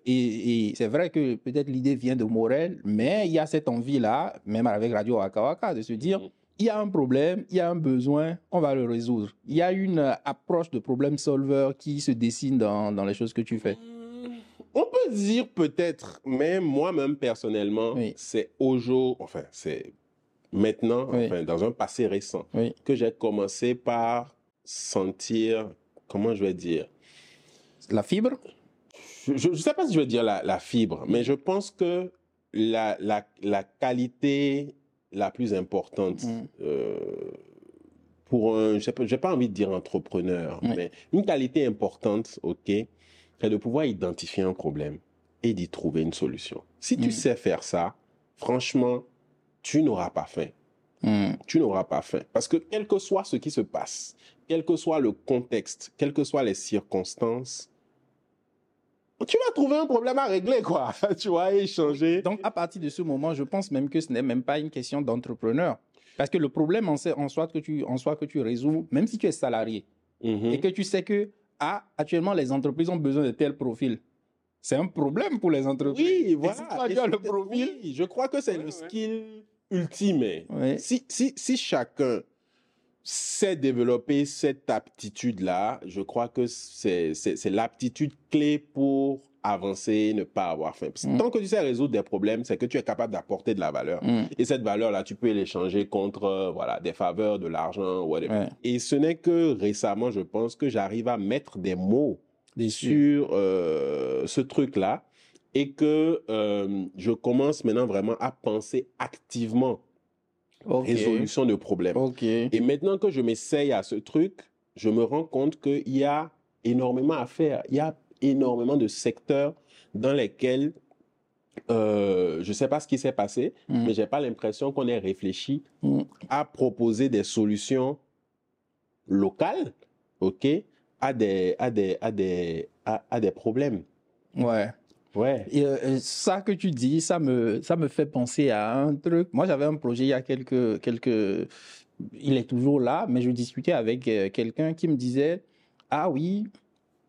et c'est vrai que peut-être l'idée vient de Morel, mais il y a cette envie-là, même avec Radio Waka Waka, de se dire, Mhm. il y a un problème, il y a un besoin, on va le résoudre. Il y a une approche de problème solver qui se dessine dans, dans les choses que tu fais. On peut dire peut-être, mais moi-même personnellement, Oui. c'est au jour, enfin, c'est maintenant, Oui. enfin, dans un passé récent, Oui. que j'ai commencé par sentir, comment je vais dire, La fibre? Je ne sais pas si je veux dire la, la fibre, mais je pense que la, la, la qualité la plus importante Mm. euh, pour un, je n'ai pas envie de dire entrepreneur, Oui. mais une qualité importante, ok, c'est de pouvoir identifier un problème et d'y trouver une solution. Si tu Mm. sais faire ça, franchement, tu n'auras pas faim Hmm. tu n'auras pas faim. Parce que quel que soit ce qui se passe, quel que soit le contexte, quelles que soient les circonstances, tu vas trouver un problème à régler, quoi. tu vas échanger. Donc, à partir de ce moment, je pense même que ce n'est même pas une question d'entrepreneur. Parce que le problème en, soi- en soi que tu, en soi que tu résous, même si tu es salarié, Mhm. et que tu sais que, ah, actuellement, les entreprises ont besoin de tel profil. C'est un problème pour les entreprises. Oui, Et voilà. si toi, Et tu as le profil. oui, je crois que c'est Ouais, le ouais. skill ultime. Ouais. Si, si, si chacun sait développer cette aptitude-là, je crois que c'est l'aptitude clé pour avancer, ne pas avoir faim. Mm. Tant que tu sais résoudre des problèmes, c'est que tu es capable d'apporter de la valeur. Hmm. Et cette valeur-là, tu peux l'échanger contre euh, voilà, des faveurs, de l'argent, whatever. Ouais. Et ce n'est que récemment, je pense, que j'arrive à mettre des mots sur euh, ce truc-là et que euh, je commence maintenant vraiment à penser activement Ok. résolution de problèmes. Et maintenant que je m'essaye à ce truc, je me rends compte qu'il y a énormément à faire. Il y a énormément de secteurs dans lesquels euh, je ne sais pas ce qui s'est passé, Hmm. mais j'ai pas l'impression qu'on ait réfléchi Hmm. à proposer des solutions locales, ok, à des, à des, à des, à, à des problèmes. Ouais. Ouais. Et euh, ça que tu dis, ça me, ça me fait penser à un truc. Moi, j'avais un projet il y a quelques, quelques, il est toujours là, mais je discutais avec euh, quelqu'un qui me disait, ah oui,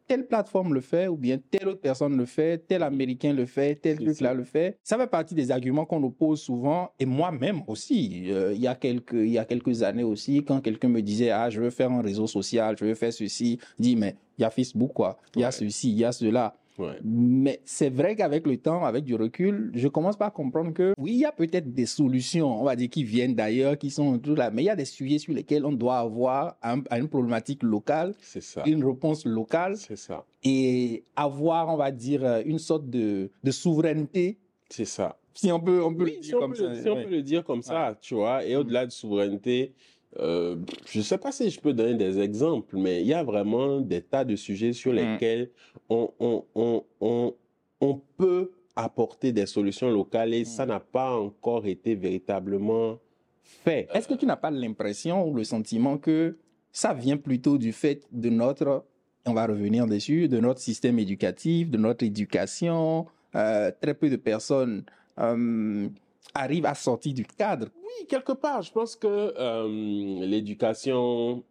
telle plateforme le fait, ou bien telle autre personne le fait, tel Américain le fait, tel C'est truc là ça. le fait. Ça fait partie des arguments qu'on nous pose souvent, et moi-même aussi. Euh, il y a quelques, il y a quelques années aussi, quand quelqu'un me disait, ah, je veux faire un réseau social, je veux faire ceci, je dis, mais il y a Facebook, quoi. Il y a Ouais. ceci, il y a cela. Ouais. Mais c'est vrai qu'avec le temps, avec du recul, je commence par comprendre que oui, il y a peut-être des solutions, on va dire, qui viennent d'ailleurs, qui sont tout là, mais il y a des sujets sur lesquels on doit avoir un- à une problématique locale, ça. une réponse locale ça. et avoir, on va dire, euh, une sorte de, de souveraineté, C'est ça. si on peut, on peut Oui, le si dire on, comme peut, ça. le- si on ouais. peut le dire comme ça, tu vois, et au-delà de souveraineté, euh, je ne sais pas si je peux donner des exemples, mais il y a vraiment des tas de sujets sur Mm. lesquels on, on, on, on, on peut apporter des solutions locales et ça n'a pas encore été véritablement fait. Est-ce que tu n'as pas l'impression ou le sentiment que ça vient plutôt du fait de notre, on va revenir dessus, de notre système éducatif, de notre éducation euh, Très peu de personnes euh, arrivent à sortir du cadre. Oui, quelque part, je pense que euh, l'éducation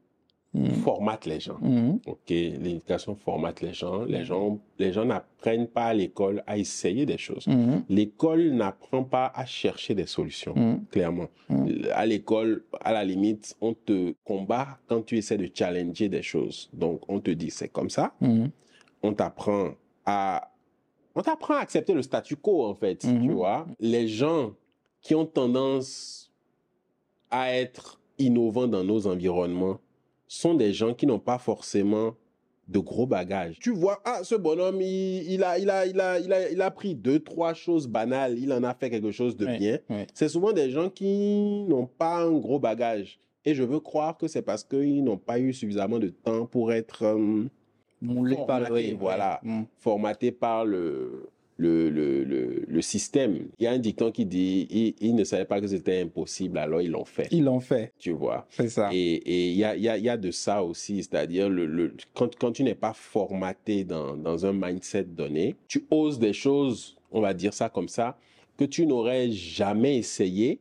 Mhm. formate les gens. Mhm. Ok, l'éducation formate les gens. Les gens, les gens n'apprennent pas à l'école à essayer des choses. Mhm. L'école n'apprend pas à chercher des solutions, Mhm. clairement. Mm. À l'école, à la limite, on te combat quand tu essaies de challenger des choses. Donc, on te dit, c'est comme ça. On t'apprend à, on t'apprend à accepter le statu quo, en fait, Mhm. tu vois. Les gens qui ont tendance à être innovants dans nos environnements sont des gens qui n'ont pas forcément de gros bagages. Tu vois, ah, ce bonhomme, il, il a, il, a, il, a, il, a, il a pris deux, trois choses banales, il en a fait quelque chose de bien. C'est souvent des gens qui n'ont pas un gros bagage. Et je veux croire que c'est parce qu'ils n'ont pas eu suffisamment de temps pour être euh, par le Formaté, ouais, voilà. formatés par le, le, le, le, le système. Il y a un dicton qui dit ils, ils ne savaient pas que c'était impossible, alors ils l'ont fait. Ils l'ont fait, Tu vois? c'est ça. Et et il y a, il y, a, il y a de ça aussi, c'est-à-dire le, le, quand, quand tu n'es pas formaté dans, dans un mindset donné, tu oses des choses, on va dire ça comme ça, que tu n'aurais jamais essayé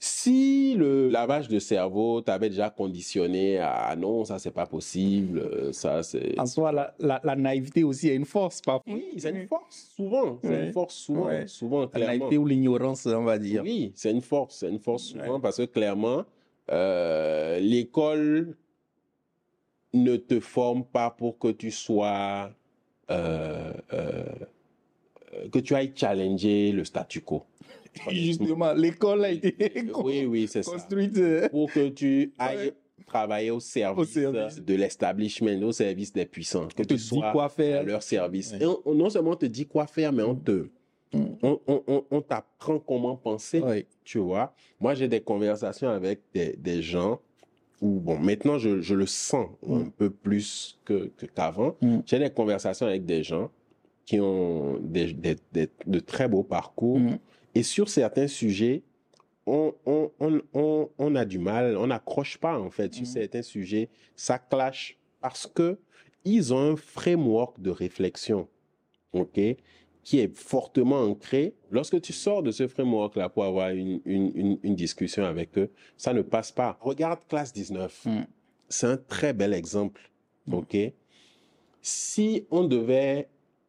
Si le lavage de cerveau t'avait déjà conditionné à non, ça c'est pas possible, euh, ça c'est. En soi, la, la, la naïveté aussi est une force, parfois. Oui, c'est une force, souvent. C'est une force, souvent. Ouais. Souvent, La clairement. naïveté ou l'ignorance, on va dire. Oui, c'est une force, c'est une force souvent Ouais. parce que clairement, euh, l'école ne te forme pas pour que tu sois, euh, que tu ailles challenger le statu quo. Justement, l'école a été Oui, oui, c'est ça. construite. Pour que tu ailles Ouais. travailler au service, service. de l'establishment, au service des puissants, que On te tu dit sois quoi à faire. leur service. Ouais. Et on- on- non seulement on te dit quoi faire, mais on te, Mm. on, on- on- on t'apprend comment penser. Oui. Tu vois, moi j'ai des conversations avec des, des gens où, bon, maintenant je, je le sens un Mm. peu plus que, qu'avant. Mm. J'ai des conversations avec des gens qui ont des, des- des- de très beaux parcours Mm. Et sur certains sujets, on, on, on, on, on a du mal, on n'accroche pas en fait sur Mm. certains sujets, ça clash parce que ils ont un framework de réflexion, ok, qui est fortement ancré. Lorsque tu sors de ce framework-là pour avoir une, une, une, une discussion avec eux, ça ne passe pas. Regarde classe 19. Mm. C'est un très bel exemple, Mm. ok. Si on devait,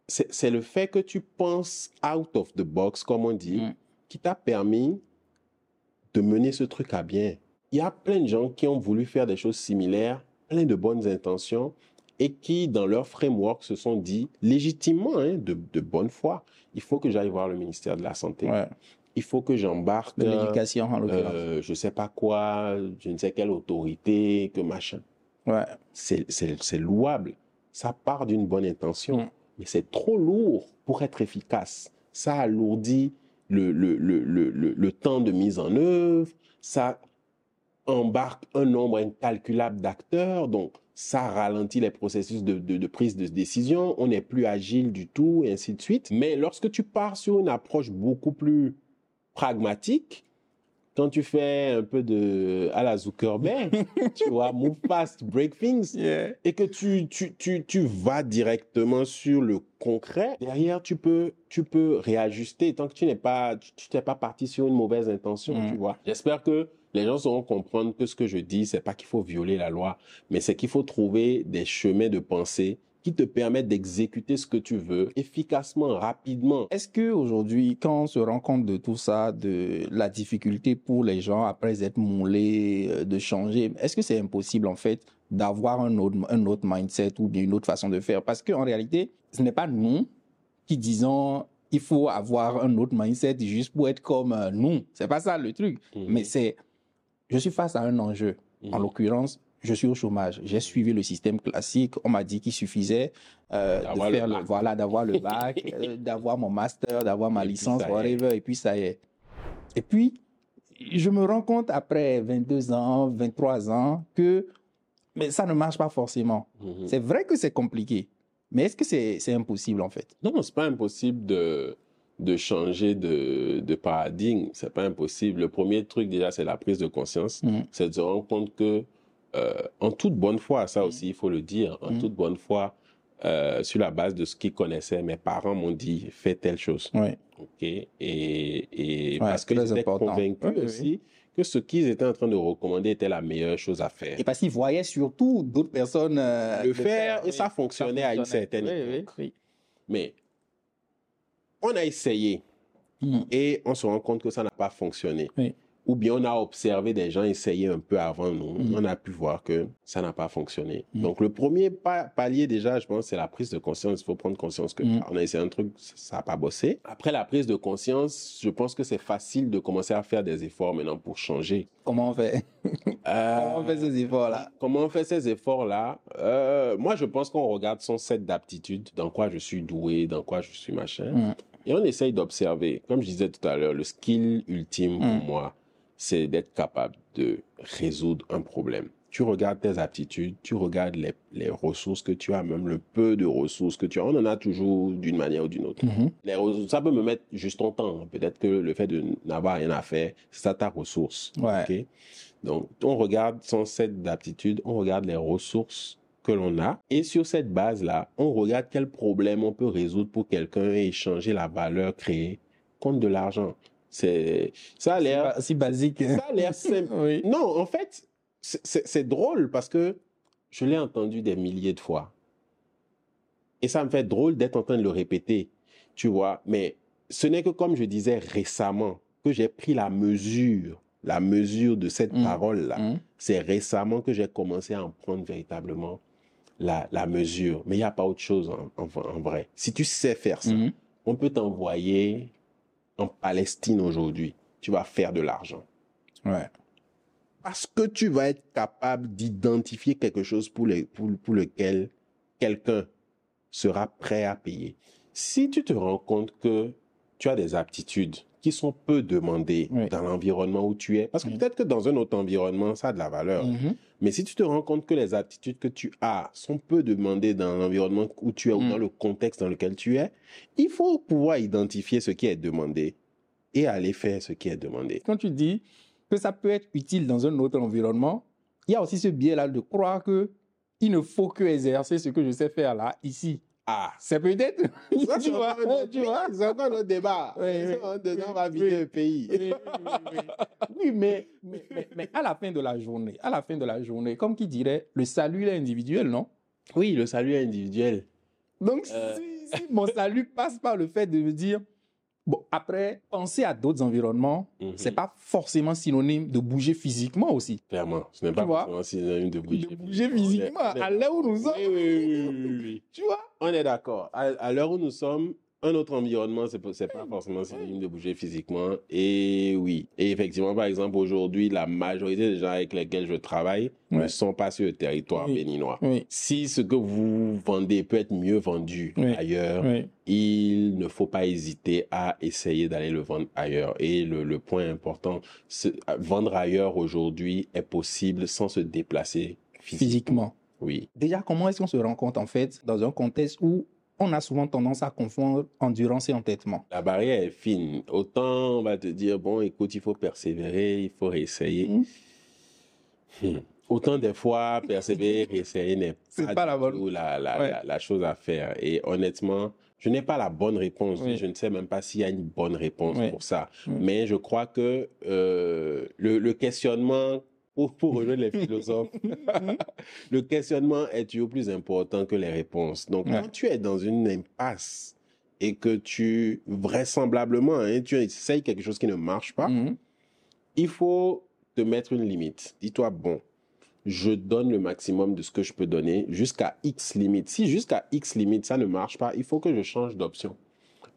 c'est le fait que tu penses out of the box, comme on dit, Mm. qui t'a permis de mener ce truc à bien. Il y a plein de gens qui ont voulu faire des choses similaires, plein de bonnes intentions, et qui, dans leur framework, se sont dit, légitimement, hein, de, de bonne foi, il faut que j'aille voir le ministère de la Santé. Ouais. Il faut que j'embarque, De euh, l'éducation, en l'occurrence. euh, je sais pas quoi, je ne sais quelle autorité, que machin. Ouais. C'est louable. Ça part d'une bonne intention, Mm. Mais c'est trop lourd pour être efficace. Ça alourdit le, le, le, le, temps de mise en œuvre, ça embarque un nombre incalculable d'acteurs, donc ça ralentit les processus de, de, de prise de décision, on n'est plus agile du tout, et ainsi de suite. Mais lorsque tu pars sur une approche beaucoup plus pragmatique, quand tu fais un peu de à la Zuckerberg, tu vois, move fast, break things, Yeah. et que tu, tu, tu, tu vas directement sur le concret, derrière, tu peux, tu peux réajuster tant que tu n'es pas, tu t'es pas parti sur une mauvaise intention, Mm. tu vois. J'espère que les gens sauront comprendre que ce que je dis, c'est pas qu'il faut violer la loi, mais c'est qu'il faut trouver des chemins de pensée qui te permettent d'exécuter ce que tu veux efficacement, rapidement. Est-ce que aujourd'hui, quand on se rend compte de tout ça, de la difficulté pour les gens après être moulés, euh, de changer, est-ce que c'est impossible en fait d'avoir un autre, un autre mindset ou bien une autre façon de faire? Parce qu'en réalité, ce n'est pas nous qui disons il faut avoir un autre mindset juste pour être comme euh, nous. C'est pas ça le truc. Mhm. Mais c'est, je suis face à un enjeu. En Mhm. l'occurrence, je suis au chômage. J'ai suivi le système classique. On m'a dit qu'il suffisait euh, de D'avoir le faire le, voilà, d'avoir le bac, euh, d'avoir mon master, d'avoir ma Et licence, whatever, et puis ça y est. Et puis, je me rends compte après 22 ans, 23 ans, que mais ça ne marche pas forcément. Mhm. C'est vrai que c'est compliqué, mais est-ce que c'est impossible en fait? Non, c'est pas impossible de, de changer de, de paradigme. C'est pas impossible. Le premier truc, déjà, c'est la prise de conscience. Mhm. C'est de se rendre compte que, en toute bonne foi, ça aussi, il faut le dire, en Mhm. toute bonne foi, euh, sur la base de ce qu'ils connaissaient, mes parents m'ont dit, fais telle chose. Oui. OK? Et, et Ouais, parce qu'ils étaient important. convaincus Oui, oui, oui. aussi que ce qu'ils étaient en train de recommander était la meilleure chose à faire. Et parce qu'ils voyaient surtout d'autres personnes euh, Le faire, et ça fonctionnait à une certaine Oui, époque. oui, Mais on a essayé. Mhm. et on se rend compte que ça n'a pas fonctionné. Ou bien on a observé des gens essayer un peu avant nous. Mhm. On a pu voir que ça n'a pas fonctionné. Mhm. Donc le premier pa- palier déjà, je pense, c'est la prise de conscience. Il faut prendre conscience que Mhm. on a essayé un truc, ça n'a pas bossé. Après la prise de conscience, je pense que c'est facile de commencer à faire des efforts maintenant pour changer. Comment on fait? Euh, Comment on fait ces efforts-là? Comment on fait ces efforts-là? Euh, Moi, je pense qu'on regarde son set d'aptitudes, dans quoi je suis doué, dans quoi je suis machin. Et on essaye d'observer. Comme je disais tout à l'heure, le skill ultime pour moi, c'est d'être capable de résoudre un problème. Tu regardes tes aptitudes, tu regardes les, les ressources que tu as, même le peu de ressources que tu as. On en a toujours d'une manière ou d'une autre. Mhm. Les ressources, ça peut me mettre juste ton temps. Peut-être que le fait de n'avoir rien à faire, c'est ça ta ressource. Ouais. Donc, on regarde son set d'aptitudes, on regarde les ressources que l'on a. Et sur cette base-là, on regarde quel problème on peut résoudre pour quelqu'un et échanger la valeur créée contre de l'argent. C'est, ça a l'air, si basique. ça a l'air simple. Oui. Non, en fait, c'est- drôle parce que je l'ai entendu des milliers de fois. Et ça me fait drôle d'être en train de le répéter, tu vois. Mais ce n'est que comme je disais récemment que j'ai pris la mesure, la mesure de cette Mm. parole-là. Mhm. C'est récemment que j'ai commencé à en prendre véritablement la, la mesure. Mais il n'y a pas autre chose en, en- en vrai. Si tu sais faire ça, Mhm. on peut t'envoyer en Palestine aujourd'hui. Tu vas faire de l'argent Ouais. parce que tu vas être capable d'identifier quelque chose pour, pour, pour lequel quelqu'un sera prêt à payer. Si tu te rends compte que tu as des aptitudes qui sont peu demandées Oui. dans l'environnement où tu es, parce que peut-être que dans un autre environnement, ça a de la valeur, Mhm. mais si tu te rends compte que les aptitudes que tu as sont peu demandées dans l'environnement où tu es ou Mm. dans le contexte dans lequel tu es, il faut pouvoir identifier ce qui est demandé et aller faire ce qui est demandé. Quand tu dis que ça peut être utile dans un autre environnement, il y a aussi ce biais-là de croire que il ne faut que exercer ce que je sais faire là, ici. Ah, C'est peut-être. Ça, tu vois, tu vois. C'est encore notre débat. Oui, oui. On- va vider le pays. Oui, mais, mais, mais, mais à la fin de la journée, à la fin de la journée, comme qui dirait, le salut est individuel, non? Oui, le salut individuel. Donc, Euh. si, si mon salut passe par le fait de me dire, bon, après, penser à d'autres environnements, Mhm. c'est pas forcément synonyme de bouger physiquement aussi. Clairement, ce n'est pas vois? forcément synonyme de bouger. De bouger physiquement, est- à l'heure où nous sommes, Oui, oui, oui, oui, oui. tu vois? On est d'accord. À, à l'heure où nous sommes, un autre environnement, c'est pas- forcément synonyme de bouger physiquement. Et oui. Et effectivement, par exemple, aujourd'hui, la majorité des gens avec lesquels je travaille ne sont pas sur le territoire Oui. béninois. Oui, Si ce que vous vendez peut être mieux vendu Oui. ailleurs, oui. il ne faut pas hésiter à essayer d'aller le vendre ailleurs. Et le, le point important, vendre ailleurs aujourd'hui est possible sans se déplacer physiquement. Physiquement. Oui. Déjà, comment est-ce qu'on se rend compte, en fait, dans un contexte où on a souvent tendance à confondre endurance et entêtement La barrière est fine. Autant on va te dire, bon, écoute, il faut persévérer, il faut réessayer. Mhm. Hmm. Autant des fois, persévérer, réessayer n'est pas, pas la bonne- la, la, Ouais. la, la chose à faire. Et honnêtement, je n'ai pas la bonne réponse. Oui. Je ne sais même pas s'il y a une bonne réponse Oui. pour ça. Oui. Mais je crois que euh, le, le questionnement, pour, pour rejoindre les philosophes, le questionnement est toujours plus important que les réponses. Donc, Ouais. quand tu es dans une impasse et que tu, vraisemblablement, hein, tu essayes quelque chose qui ne marche pas, Mhm. il faut te mettre une limite. Dis-toi, bon, je donne le maximum de ce que je peux donner jusqu'à X limite. Si jusqu'à X limite, ça ne marche pas, il faut que je change d'option.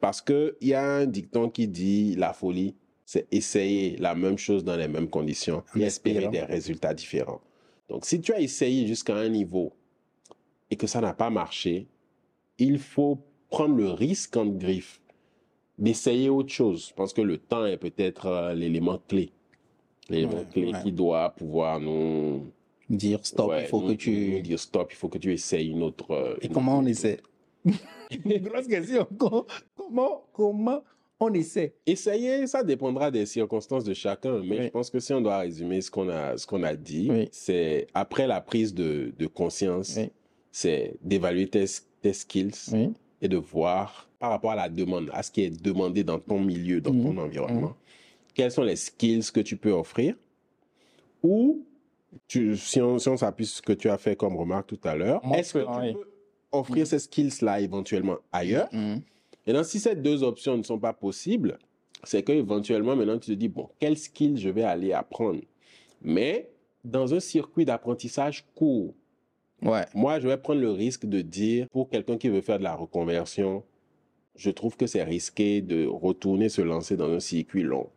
Parce qu'il y a un dicton qui dit la folie, c'est essayer la même chose dans les mêmes conditions et espérer des résultats différents. Donc, si tu as essayé jusqu'à un niveau et que ça n'a pas marché, il faut prendre le risque en griffe d'essayer autre chose. Je pense que le temps est peut-être euh, l'élément clé. L'élément Ouais, clé ouais. qui doit pouvoir nous, Dire stop, ouais, il faut nous- que tu. dire stop, il faut que tu essayes une autre. euh, Et une comment on essaie? Grosse question. Com- Comment, comment on essaie Essayer, ça dépendra des circonstances de chacun, mais Oui. je pense que si on doit résumer ce qu'on a, ce qu'on a dit, Oui. c'est après la prise de, de conscience, Oui. c'est d'évaluer tes, tes skills et de voir par rapport à la demande, à ce qui est demandé dans ton milieu, dans ton Mhm. environnement, quels sont les skills que tu peux offrir ou tu, si on, si on s'appuie sur ce que tu as fait comme remarque tout à l'heure, est-ce que tu peux offrir ces skills-là éventuellement ailleurs? Mhm. Maintenant, si ces deux options ne sont pas possibles, c'est que éventuellement maintenant tu te dis bon, quel skill je vais aller apprendre? Mais dans un circuit d'apprentissage court, Ouais. moi je vais prendre le risque de dire pour quelqu'un qui veut faire de la reconversion, je trouve que c'est risqué de retourner se lancer dans un circuit long.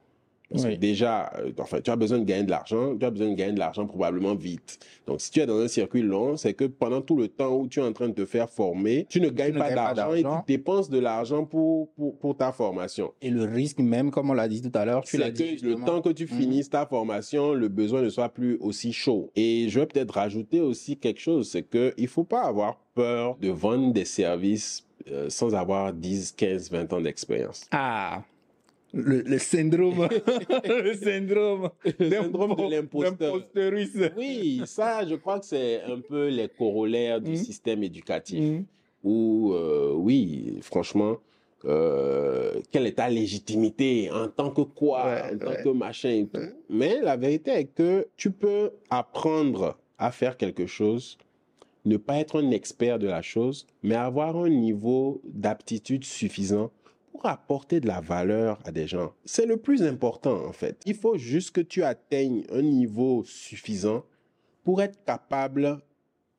Parce Oui. que déjà, euh, enfin, tu as besoin de gagner de l'argent, tu as besoin de gagner de l'argent probablement vite. Donc, si tu es dans un circuit long, c'est que pendant tout le temps où tu es en train de te faire former, tu ne gagnes ne pas d'argent et tu dépenses de l'argent pour, pour, pour ta formation. Et le risque même, comme on l'a dit tout à l'heure, tu l'as C'est dit. que le justement. temps que tu Mhm. finisses ta formation, le besoin ne soit plus aussi chaud. Et je vais peut-être rajouter aussi quelque chose, c'est que il faut pas avoir peur de vendre des services euh, sans avoir 10, 15, 20 ans d'expérience. Ah le, le syndrome. le syndrome. Le syndrome de l'imposteur. Oui, ça, je crois que c'est un peu les corollaires du Mhm. système éducatif. Mhm. Où, euh, oui, franchement, euh, quelle est ta légitimité en tant que quoi, Ouais, en tant ouais. que machin et tout. Ouais. Mais la vérité est que tu peux apprendre à faire quelque chose, ne pas être un expert de la chose, mais avoir un niveau d'aptitude suffisant pour apporter de la valeur à des gens. C'est le plus important en fait. Il faut juste que tu atteignes un niveau suffisant pour être capable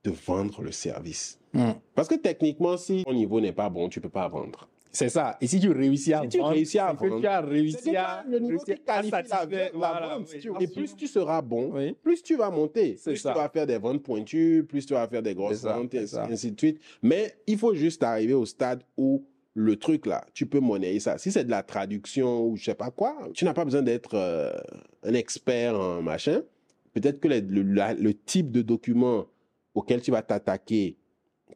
de vendre le service. Hmm. Parce que techniquement, si ton niveau n'est pas bon, tu peux pas vendre. C'est ça. Et si tu réussis à Si tu vendre, réussis à c'est que vendre, tu as réussi à, le niveau qui qualifie la, la Voilà, vente. oui, Et plus tu seras bon, Oui. plus tu vas monter. Plus ça. tu vas faire des ventes pointues, plus tu vas faire des grosses ventes, et ainsi de suite. Mais il faut juste arriver au stade où le truc là, tu peux monnayer ça. Si c'est de la traduction ou je sais pas quoi, tu n'as pas besoin d'être euh, un expert en machin. Peut-être que le, la- le type de document auquel tu vas t'attaquer,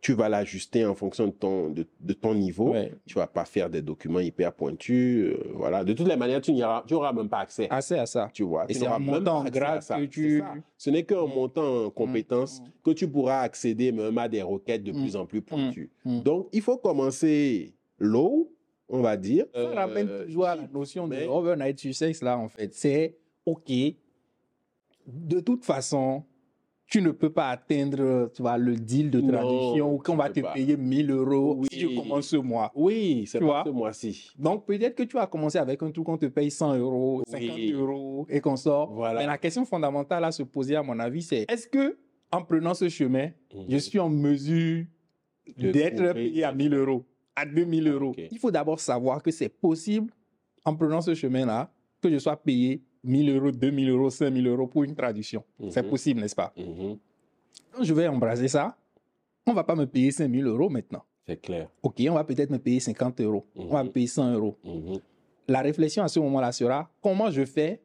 tu vas l'ajuster en fonction de ton, de, de ton niveau. Ouais. Tu vas pas faire des documents hyper pointus. euh, voilà. De toutes les manières, tu n'y auras, tu auras même pas accès. Assez à ça. Tu vois. Et c'est n'auras même montant ça. que tu-. Ce n'est qu'en montant en compétences Mm. que tu pourras accéder même à des requêtes de Mm. plus en plus pointues. Mm. Donc, il faut commencer low, on va dire. Ça Euh, ramène toujours à la notion mais- de overnight success, là, en fait. C'est, OK, de toute façon, tu ne peux pas atteindre, tu vois, le deal de Non, traduction ou qu'on va te pas. payer 1000 euros si tu Oui. commences ce mois. Oui, c'est Tu pas vois? ce mois-ci. Donc, peut-être que tu as commencé avec un truc qu'on te paye 100 euros, 50 Oui. euros et qu'on sort. Voilà. Mais la question fondamentale à se poser, à mon avis, c'est est-ce que, en prenant ce chemin, Mhm. je suis en mesure d'être payé à 1000 euros, à 2000 euros. Ok. Il faut d'abord savoir que c'est possible, en prenant ce chemin-là, que je sois payé 1000 euros, 2000 euros, 5000 euros pour une traduction. C'est Mhm. possible, n'est-ce pas? Mhm. Quand je vais embrasser ça, on va pas me payer 5000 euros maintenant. C'est clair. OK, on va peut-être me payer 50 euros. On va Mhm. me payer 100 euros. Mhm. La réflexion à ce moment-là sera comment je fais,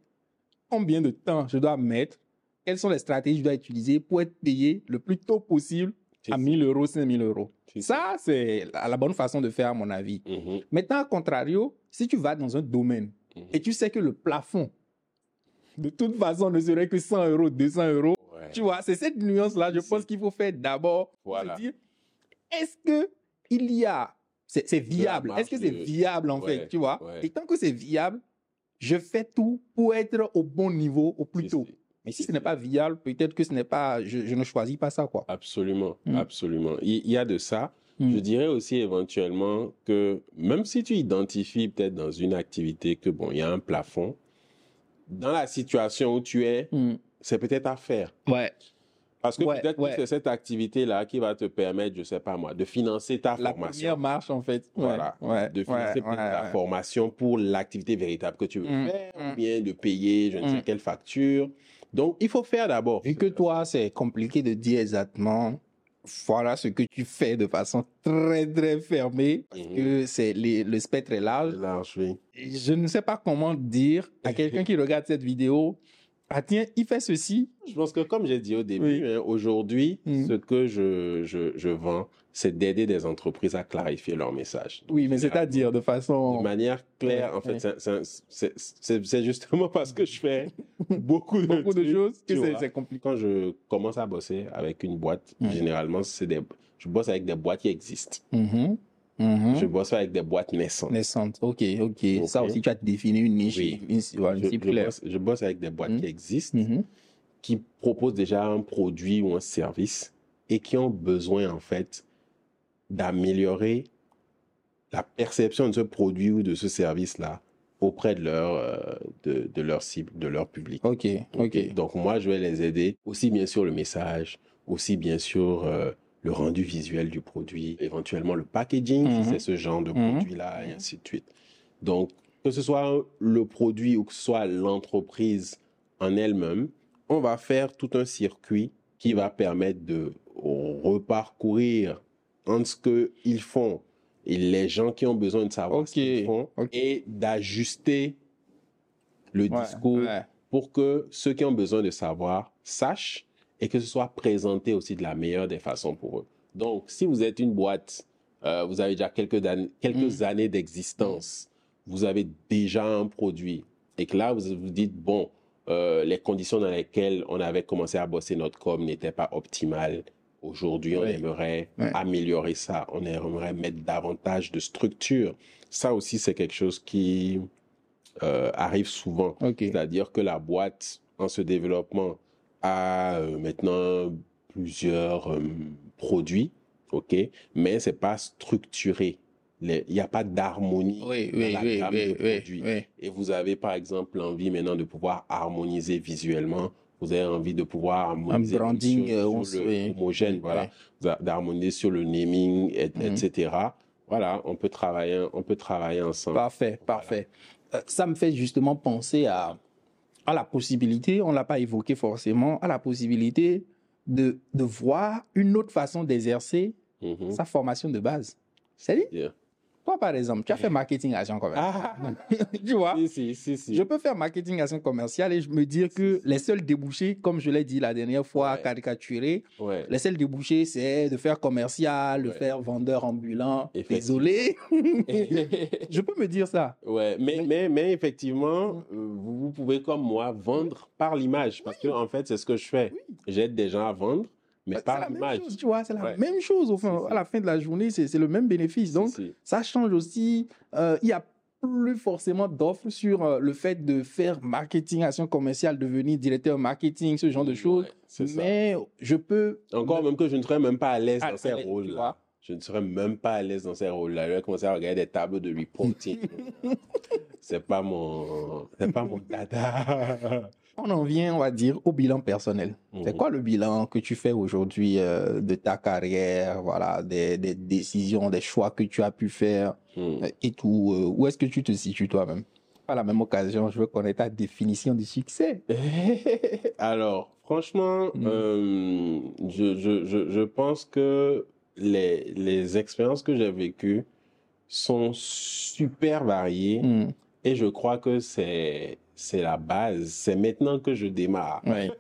combien de temps je dois mettre, quelles sont les stratégies que je dois utiliser pour être payé le plus tôt possible C'est à ça. 1000 euros, 5000 euros. Ça, c'est la, la bonne façon de faire, à mon avis. Mhm. Maintenant, à contrario, si tu vas dans un domaine Mhm. et tu sais que le plafond, de toute façon, ne serait que 100 euros, 200 euros, Ouais. tu vois, c'est cette nuance-là, je pense qu'il faut faire d'abord. Voilà. dire, est-ce que il y a, c'est viable, est-ce que c'est viable en Ouais, fait, tu vois? ouais. Et tant que c'est viable, je fais tout pour être au bon niveau au plus tôt. Mais si ce n'est pas viable, peut-être que ce n'est pas, je, je ne choisis pas ça, quoi. Absolument, Mm. absolument. Il y a de ça. Mm. Je dirais aussi éventuellement que même si tu identifies peut-être dans une activité que bon, il y a un plafond, dans la situation où tu es, Hmm. c'est peut-être à faire. Ouais. Parce que Ouais, peut-être ouais. que c'est cette activité-là qui va te permettre, je sais pas moi, de financer ta La formation. première marche, en fait. Voilà. Ouais. de financer ta formation pour l'activité véritable que tu veux Mm, faire, mm. ou bien de payer je ne sais Mm. quelle facture. Donc, il faut faire d'abord. Vu que toi, c'est compliqué de dire exactement voilà ce que tu fais de façon très, très fermée, parce Mhm. que c'est le spectre est large. Large, oui. Je ne sais pas comment dire à quelqu'un qui regarde cette vidéo, ah tiens, il fait ceci. Je pense que comme j'ai dit au début, Oui. hein, aujourd'hui, Mm. ce que je, je, je vends, c'est d'aider des entreprises à clarifier leur message. Oui, mais c'est-à-dire de De façon... manière claire, Ouais, en fait, ouais. c'est- justement parce que je fais beaucoup de, Beaucoup de choses que c'est compliqué. Quand je commence à bosser avec une boîte, généralement, c'est des, je bosse avec des boîtes qui existent. Mhm. Mhm. Je bosse avec des boîtes naissantes. Naissante. Ok, ok. Ça aussi, tu as défini une niche, Oui. une, une Je, je claire. bosse, je bosse avec des boîtes Mm. qui existent, Mhm. qui proposent déjà un produit ou un service et qui ont besoin, en fait, d'améliorer la perception de ce produit ou de ce service-là auprès de leur, euh, de, de leur cible, de leur public. Ok, ok. Donc, moi, je vais les aider aussi bien sur le message, aussi bien sur euh, le rendu visuel du produit, éventuellement le packaging, Mhm. si c'est ce genre de Mhm. produit-là, et ainsi de suite. Donc, que ce soit le produit ou que ce soit l'entreprise en elle-même, on va faire tout un circuit qui va permettre de reparcourir entre ce qu'ils font et les gens qui ont besoin de savoir ce qu'ils font et d'ajuster le Ouais, discours ouais. pour que ceux qui ont besoin de savoir sachent et que ce soit présenté aussi de la meilleure des façons pour eux. Donc, si vous êtes une boîte, euh, vous avez déjà quelques, Mm. années d'existence, vous avez déjà un produit et que là, vous vous dites, bon, euh, les conditions dans lesquelles on avait commencé à bosser notre com n'étaient pas optimales Aujourd'hui, on Oui. aimerait améliorer ça. On aimerait mettre davantage de structure. Ça aussi, c'est quelque chose qui euh, arrive souvent. C'est-à-dire que la boîte, en se développement, a euh, maintenant plusieurs euh, produits, ok, mais c'est pas structuré. Il n'y a pas d'harmonie Oui, dans oui, la oui, gamme de produits. Et vous avez par exemple l'envie maintenant de pouvoir harmoniser visuellement. Vous avez envie de pouvoir harmoniser branding, sur, euh, sur le homogène, voilà, d'harmoniser sur le naming, et- Mhm. etc. Voilà, on peut travailler, on peut travailler ensemble. Parfait, parfait. Ça me fait justement penser à, à la possibilité, on ne l'a pas évoqué forcément, à la possibilité de, de voir une autre façon d'exercer Mhm. sa formation de base. C'est-à-dire, Yeah. Toi par exemple, tu as fait marketing agent commercial. Ah, tu vois? Si, si, si, si. Je peux faire marketing action commercial et je me dire que les seuls débouchés, comme je l'ai dit la dernière fois, Ouais. caricaturé, Ouais. les seuls débouchés, c'est de faire commercial, de Ouais. faire vendeur ambulant. Désolé, je peux me dire ça. Ouais, mais, mais, mais effectivement, euh, vous, vous pouvez comme moi vendre par l'image parce que en fait, c'est ce que je fais. J'aide des gens à vendre, mais C'est par la même chose, tu vois, c'est la Ouais. même chose au fin, à la fin de la journée, c'est c'est le même bénéfice. Donc, ça change aussi. euh, il y a plus forcément d'offres sur euh, le fait de faire marketing, action commerciale, devenir directeur marketing, ce genre de choses. Ouais. Mais je peux. Encore même que je ne serais même pas à l'aise dans ces rôles-là. Je ne serais même pas à l'aise dans ces rôles-là. Je vais commencer à regarder des tables de reporting. c'est pas mon, c'est pas mon dada. On en vient, on va dire, au bilan personnel. C'est Mhm. quoi le bilan que tu fais aujourd'hui euh, de ta carrière, voilà, des, des décisions, des choix que tu as pu faire Hmm. euh, et tout. euh, où est-ce que tu te situes toi-même? À la même occasion, je veux connaître ta définition du succès. Alors, franchement, Mm. euh, je, je, je, je pense que les, les expériences que j'ai vécues sont super variées Hmm, et je crois que c'est, c'est la base. C'est maintenant que je démarre. Ouais.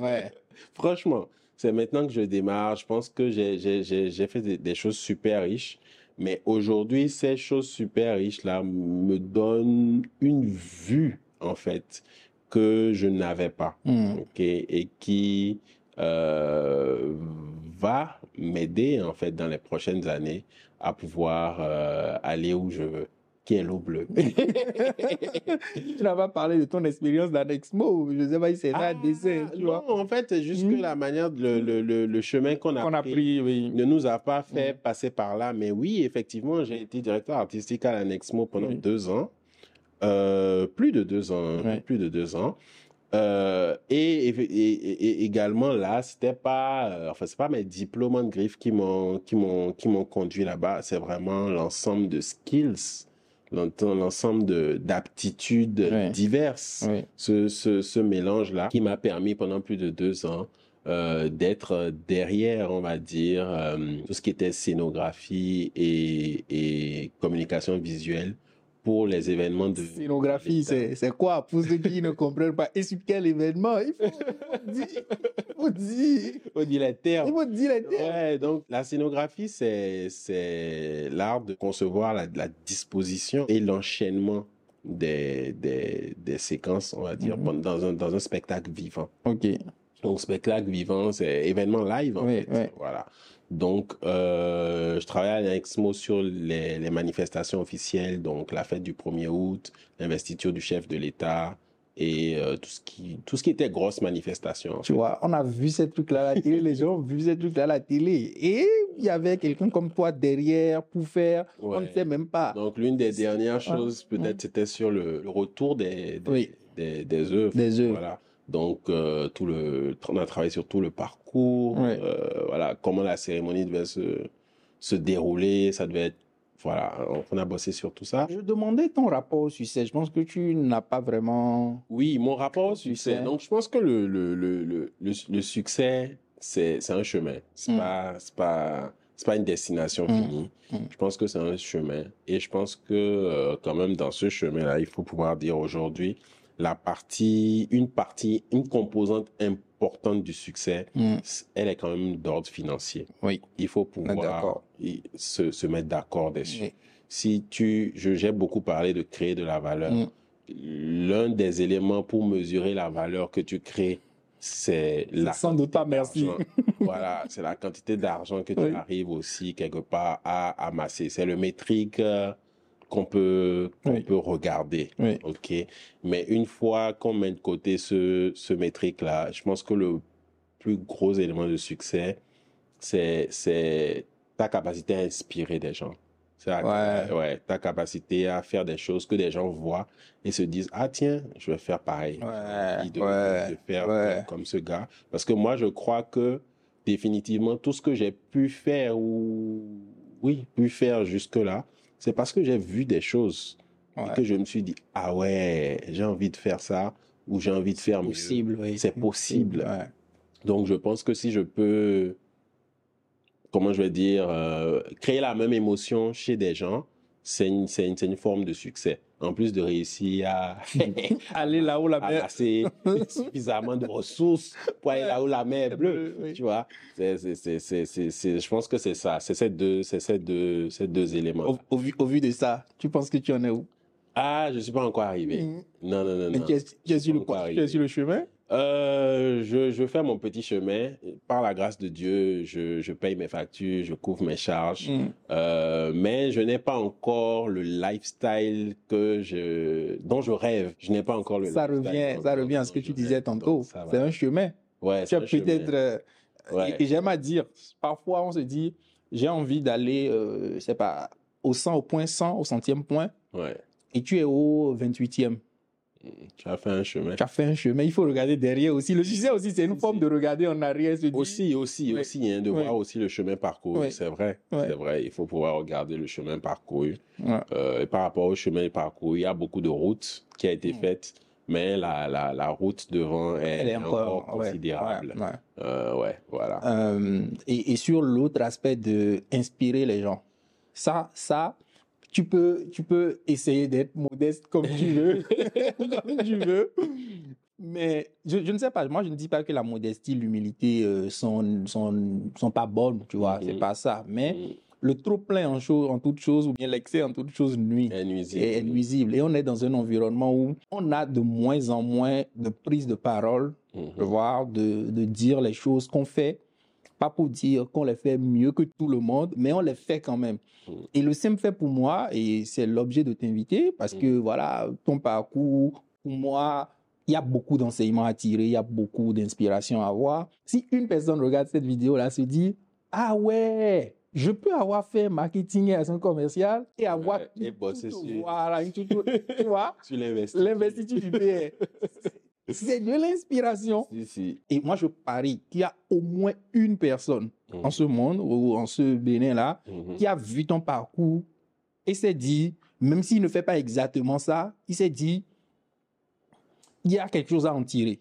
ouais. Franchement, c'est maintenant que je démarre. Je pense que j'ai, fait des, des choses super riches. Mais aujourd'hui, ces choses super riches-là me donnent une vue, en fait, que je n'avais pas. Hmm. et qui euh, va m'aider en fait dans les prochaines années à pouvoir euh, aller où je veux, qui est l'eau bleue. tu n'as pas parlé de ton expérience d'Annexmo. Je sais pas si c'est Ah, vois. non, en fait, juste que Mhm. la manière, le, le, le, le chemin qu'on a, pris oui. ne nous a pas fait Mhm. passer par là. Mais oui, effectivement, j'ai été directeur artistique à l'Annexmo pendant Oui. deux ans. Euh, plus de deux ans, hein, plus de deux ans. Euh, et, et, et- et également là, c'était pas, euh, enfin c'est pas mes diplômes de griffe qui m'ont qui m'ont qui m'ont conduit là-bas. C'est vraiment l'ensemble de skills, l'ensemble de d'aptitudes diverses. Oui. Ce ce, ce mélange là qui m'a permis pendant plus de deux ans euh, d'être derrière, on va dire, euh, tout ce qui était scénographie et, et communication visuelle pour les événements de Scénographie, c'est quoi? Pour ceux qui ne comprennent pas, et sur quel événement? Il faut, il faut dire. Il faut dire. On dit les termes. Il faut dire les termes. Ouais, donc la scénographie, c'est l'art de concevoir la, la disposition et l'enchaînement des, des, des séquences, on va dire, Mhm. dans, un, dans un spectacle vivant. Ok. Donc, spectacle vivant, c'est événement live, en Oui, fait. oui. Voilà. Donc, euh, je travaille à l'Exmo sur les, les manifestations officielles, donc la fête du 1er août, l'investiture du chef de l'État et euh, tout, ce qui, tout ce qui était grosse manifestation. Tu fait. vois, on a vu ces trucs-là à la télé, les gens ont vu ces trucs-là à la télé. Et il y avait quelqu'un comme toi derrière pour faire, on ne sait même pas. Donc, l'une des dernières ouais. choses, peut-être, c'était sur le, le retour des, des, Oui. des, des œuvres. Des œuvres. Voilà. Donc, euh, tout le, on a travaillé sur tout le parcours, Ouais. euh, voilà, comment la cérémonie devait se, se dérouler, ça devait être, voilà, on a bossé sur tout ça. Je demandais ton rapport au succès. Je pense que tu n'as pas vraiment. Oui, mon rapport au succès. Succès. Donc, je pense que le, le, le, le, succès, c'est, c'est un chemin. C'est Mm. pas, c'est pas, c'est pas une destination Mm. finie. Mm. Je pense que c'est un chemin. Et je pense que, euh, quand même, dans ce chemin-là, il faut pouvoir dire aujourd'hui, la partie, une partie, une composante importante du succès, Hmm. elle est quand même d'ordre financier. Oui. Il faut d'accord. pouvoir se, se mettre d'accord dessus. Oui. Si tu, je, j'ai beaucoup parlé de créer de la valeur. Mm. L'un des éléments pour mesurer la valeur que tu crées c'est la Sans doute pas merci. voilà, c'est la quantité d'argent que tu Oui. arrives aussi quelque part à amasser. C'est le métrique euh, qu'on peut, Oui. peut regarder. Oui. OK. Mais une fois qu'on met de côté ce, ce métrique-là, je pense que le plus gros élément de succès, c'est, c'est ta capacité à inspirer des gens. Ouais. ouais, ta capacité à faire des choses que des gens voient et se disent, ah tiens, je vais faire pareil. Ouais, de, ouais, de faire ouais. comme, comme ce gars. Parce que moi, je crois que définitivement, tout ce que j'ai pu faire ou, oui, pu faire jusque-là, c'est parce que j'ai vu des choses Ouais. et que je me suis dit, ah ouais, j'ai envie de faire ça ou j'ai envie de faire. Possible, oui. C'est possible. Ouais. Donc, je pense que si je peux, comment je vais dire, euh, créer la même émotion chez des gens, c'est une, une, c'est une forme de succès. En plus de réussir à Aller là où la mer. amasser suffisamment de ressources pour aller là où la mer est bleue, Oui. tu vois. C'est, c'est, c'est, c'est, c'est, c'est- je pense que c'est ça. C'est ces deux, c'est ces deux, ces deux éléments. Au, au vu, au vu de ça, tu penses que tu en es où? Ah, je suis pas encore arrivé. Mhm. Non, non, non, non. tu es, tu es sur le, Encore tu es arrivé. sur le chemin? Euh, je, je fais mon petit chemin. Par la grâce de Dieu, je, je paye mes factures, je couvre mes charges. Mm. Euh, mais je n'ai pas encore le lifestyle que je, dont je rêve. Je n'ai pas encore le Ça lifestyle revient, ça revient à ce que tu disais rêve. tantôt. C'est un chemin. Ouais, Tu as peut-être. euh, Ouais. Et, et j'aime à dire, parfois on se dit, j'ai envie d'aller, je sais pas, au 100, au point 100, au centième point, Ouais. et tu es au 28e. Tu as fait un chemin. Tu as fait un chemin, il faut regarder derrière aussi. Le succès aussi, c'est une forme de regarder en arrière. se dire, Aussi, aussi, aussi, hein, de voir aussi le chemin parcouru. C'est vrai. C'est vrai. Il faut pouvoir regarder le chemin parcouru. Euh, et par rapport au chemin parcouru, il y a beaucoup de routes qui a été Mm. faite, mais la, la, la route devant est, Elle est encore, ouais, considérable. ouais, ouais. Euh, ouais, voilà. Euh, et, et sur l'autre aspect de inspirer les gens, ça, ça, tu peux, tu peux essayer d'être modeste comme tu veux, comme tu veux. Mais je, je ne sais pas, moi je ne dis pas que la modestie, l'humilité euh, sont, sont, sont pas bonnes, tu vois, c'est Mhm. pas ça. Mais Mm. le trop plein en, chose, en toute chose ou bien l'excès en toute chose nuit Est nuisible. est, est nuisible. Et on est dans un environnement où on a de moins en moins de prise de parole de voir, de, de dire les choses qu'on fait, pas pour dire qu'on les fait mieux que tout le monde, mais on les fait quand même. Mm. Et le simple fait pour moi, et c'est l'objet de t'inviter, parce que voilà, ton parcours, pour moi, il y a beaucoup d'enseignements à tirer, il y a beaucoup d'inspiration à avoir. Si une personne regarde cette vidéo-là, se dit, ah ouais, je peux avoir fait marketing et action commerciale et avoir Ouais, et bosser tout- sur- voilà, une tout- tout- tu vois, l'investiture du PR. C'est de l'inspiration. Si, si. Et moi, je parie qu'il y a au moins une personne Mhm. en ce monde ou en ce Bénin-là Mhm. qui a vu ton parcours et s'est dit, même s'il ne fait pas exactement ça, il s'est dit, il y a quelque chose à en tirer.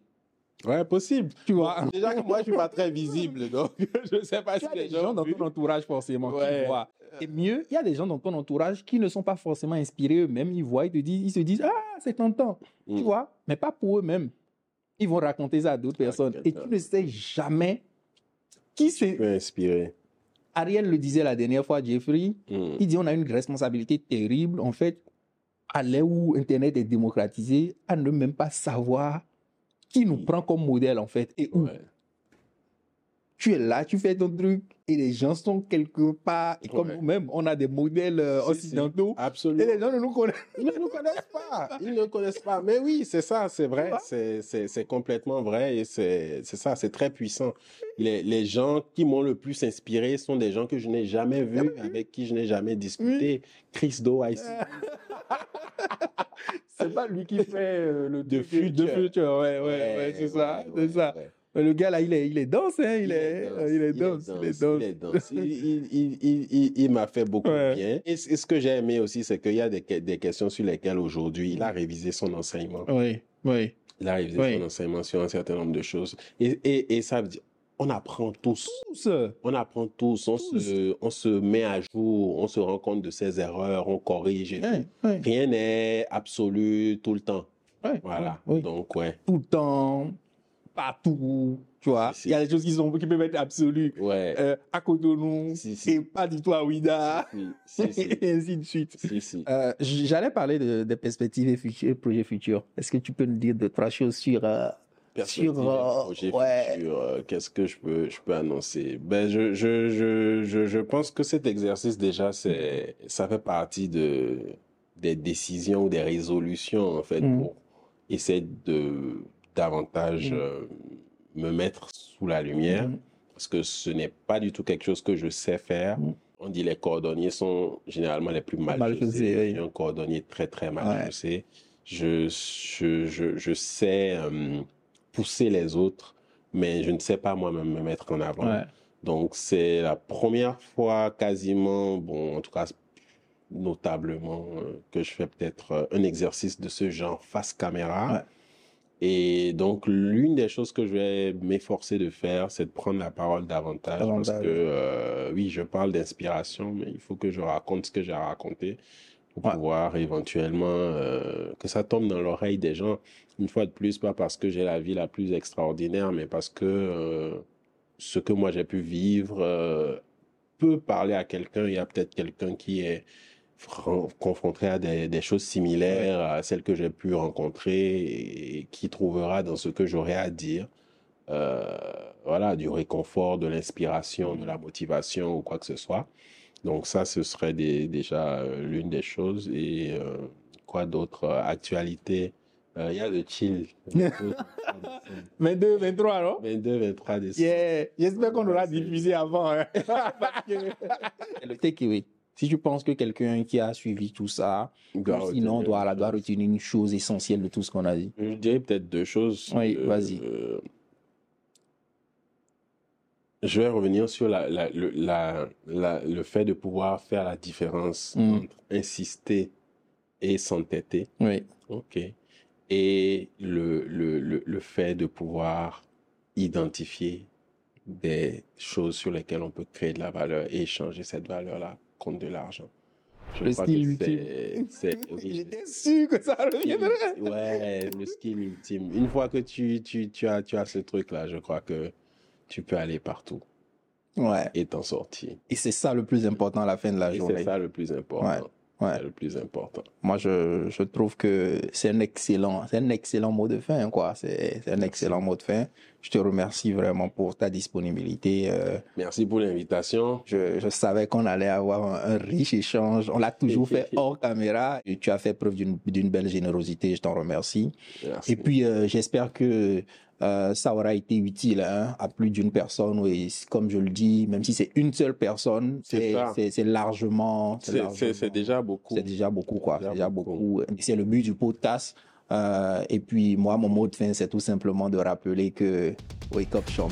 Ouais, possible. Tu vois Déjà que moi, je suis pas très visible, donc je ne sais pas Tu si as les des gens dans ton entourage forcément Ouais. qui voient. Et mieux, il y a des gens dans ton entourage qui ne sont pas forcément inspirés eux-mêmes. Ils voient, ils te disent, ils se disent, ah, c'est tentant. Tu Mm. vois Mais pas pour eux-mêmes. Ils vont raconter ça à d'autres personnes. Et tu ne sais jamais qui c'est. peut inspirer. Ariel le disait la dernière fois, Jeffrey. Mm. Il dit on a une responsabilité terrible, en fait, à l'heure où Internet est démocratisé, à ne même pas savoir qui nous prend comme modèle, en fait, et. Tu es là, tu fais ton truc, et les gens sont quelque part, et comme nous-mêmes, on a des modèles euh, Si, si. occidentaux, et Absolument. les gens ne nous connaissent Ils ne nous connaissent pas. Ils ne connaissent pas. Mais oui, c'est ça, c'est vrai. C'est, complètement vrai et c'est, ça, c'est très puissant. Les, les gens qui m'ont le plus inspiré sont des gens que je n'ai jamais vus, avec qui je n'ai jamais discuté. Chris Do, ici. C'est pas lui qui fait euh, le De truc Future. de futur, ouais, ouais, ouais, c'est ça, ouais, c'est ça. Le gars là, il est, il est danse, hein, il, est, il est danse, il est danse. Il est danse. Il, m'a fait beaucoup Ouais. de bien. Et ce que j'ai aimé aussi, c'est qu'il y a des, que- des questions sur lesquelles aujourd'hui, il a révisé son enseignement. Oui, oui. Il a révisé Oui. son enseignement sur un certain nombre de choses. Et, et, et ça veut dire, on apprend tous. Tous, On apprend tous. On, Tous. Se, on se met à jour. On se rend compte de ses erreurs. On corrige. et ouais, tout. ouais, Rien n'est absolu tout le temps. ouais, Voilà. oui. Donc, ouais. tout le temps, partout, tu vois. Il y a des choses qui, sont, qui peuvent être absolues Ouais. euh, à Cotonou Si, si. et pas du tout à Ouida, Si, et ainsi de suite. Euh, J'allais parler de, des perspectives et futurs, projets futurs. Est-ce que tu peux nous dire deux, trois choses sur euh, Sur, euh, projet ouais. futur, qu'est-ce que je peux, je peux annoncer? Ben, je, je, je, je, je pense que cet exercice, déjà, c'est, ça fait partie de, des décisions ou des résolutions, en fait, Mm. pour essayer de davantage Mm. euh, me mettre sous la lumière, Mhm. parce que ce n'est pas du tout quelque chose que je sais faire. Mm. On dit les cordonniers sont généralement les plus mal, Mal chaussés. oui. Un cordonnier très, très mal Ouais. chaussé. Je, je, je, je sais euh, pousser les autres, mais je ne sais pas moi-même me mettre en avant. Ouais. Donc, c'est la première fois quasiment, bon, en tout cas, notablement, euh, que je fais peut-être un exercice de ce genre face caméra. Ouais. Et donc, l'une des choses que je vais m'efforcer de faire, c'est de prendre la parole davantage, parce que, euh, oui, je parle d'inspiration, mais il faut que je raconte ce que j'ai raconté pour Ouais. pouvoir éventuellement euh, que ça tombe dans l'oreille des gens. Une fois de plus, pas parce que j'ai la vie la plus extraordinaire, mais parce que euh, ce que moi j'ai pu vivre peut parler à quelqu'un. Il y a peut-être quelqu'un qui est confronté à des, des choses similaires à celles que j'ai pu rencontrer et qui trouvera dans ce que j'aurai à dire euh, voilà, du réconfort, de l'inspiration, de la motivation ou quoi que ce soit. Donc ça, ce serait des- déjà euh, l'une des choses. Et euh, quoi d'autre? Actualité. Euh, Il y a le chill. 22, 23, non 22, 23 décembre. Yeah. J'espère qu'on aura diffusé avant. hein. Le takeaway. Si tu penses que quelqu'un qui a suivi tout ça, Doit sinon retenir doit, doit retenir une chose essentielle de tout ce qu'on a dit. Je dirais peut-être deux choses. Oui, Euh, vas-y. euh, je vais revenir sur la, la- le, la- la- le fait de pouvoir faire la différence Mm. entre insister et s'entêter. Oui. OK. Et le, le, le, le fait de pouvoir identifier des choses sur lesquelles on peut créer de la valeur et échanger cette valeur-là contre de l'argent. Je Le style oui, J'étais sûr que ça reviendrait. ultime. Ouais, le skill ultime. Une fois que tu, tu, tu as, tu as ce truc-là, je crois que tu peux aller partout Ouais. et t'en sortir. Et c'est ça le plus important à la fin de la Et journée. c'est ça le plus important. Ouais, ouais. C'est le plus important. Moi, je, je trouve que c'est un excellent, c'est un excellent mot de fin, quoi. C'est c'est un excellent mot de fin. Je te remercie vraiment pour ta disponibilité. Euh, Merci pour l'invitation. je, je savais qu'on allait avoir un, un riche échange. On l'a toujours fait hors caméra. Et tu as fait preuve d'une d'une belle générosité. Je t'en remercie. Merci. Et puis, euh, j'espère que euh, ça aura été utile hein, à plus d'une personne. Et comme je le dis, même si c'est une seule personne, C'est largement, C'est- déjà beaucoup. c'est déjà beaucoup, quoi. C'est déjà beaucoup. C'est le but du podcast. Euh, et puis, moi, mon mot de fin, c'est tout simplement de rappeler que Wake Up Champ.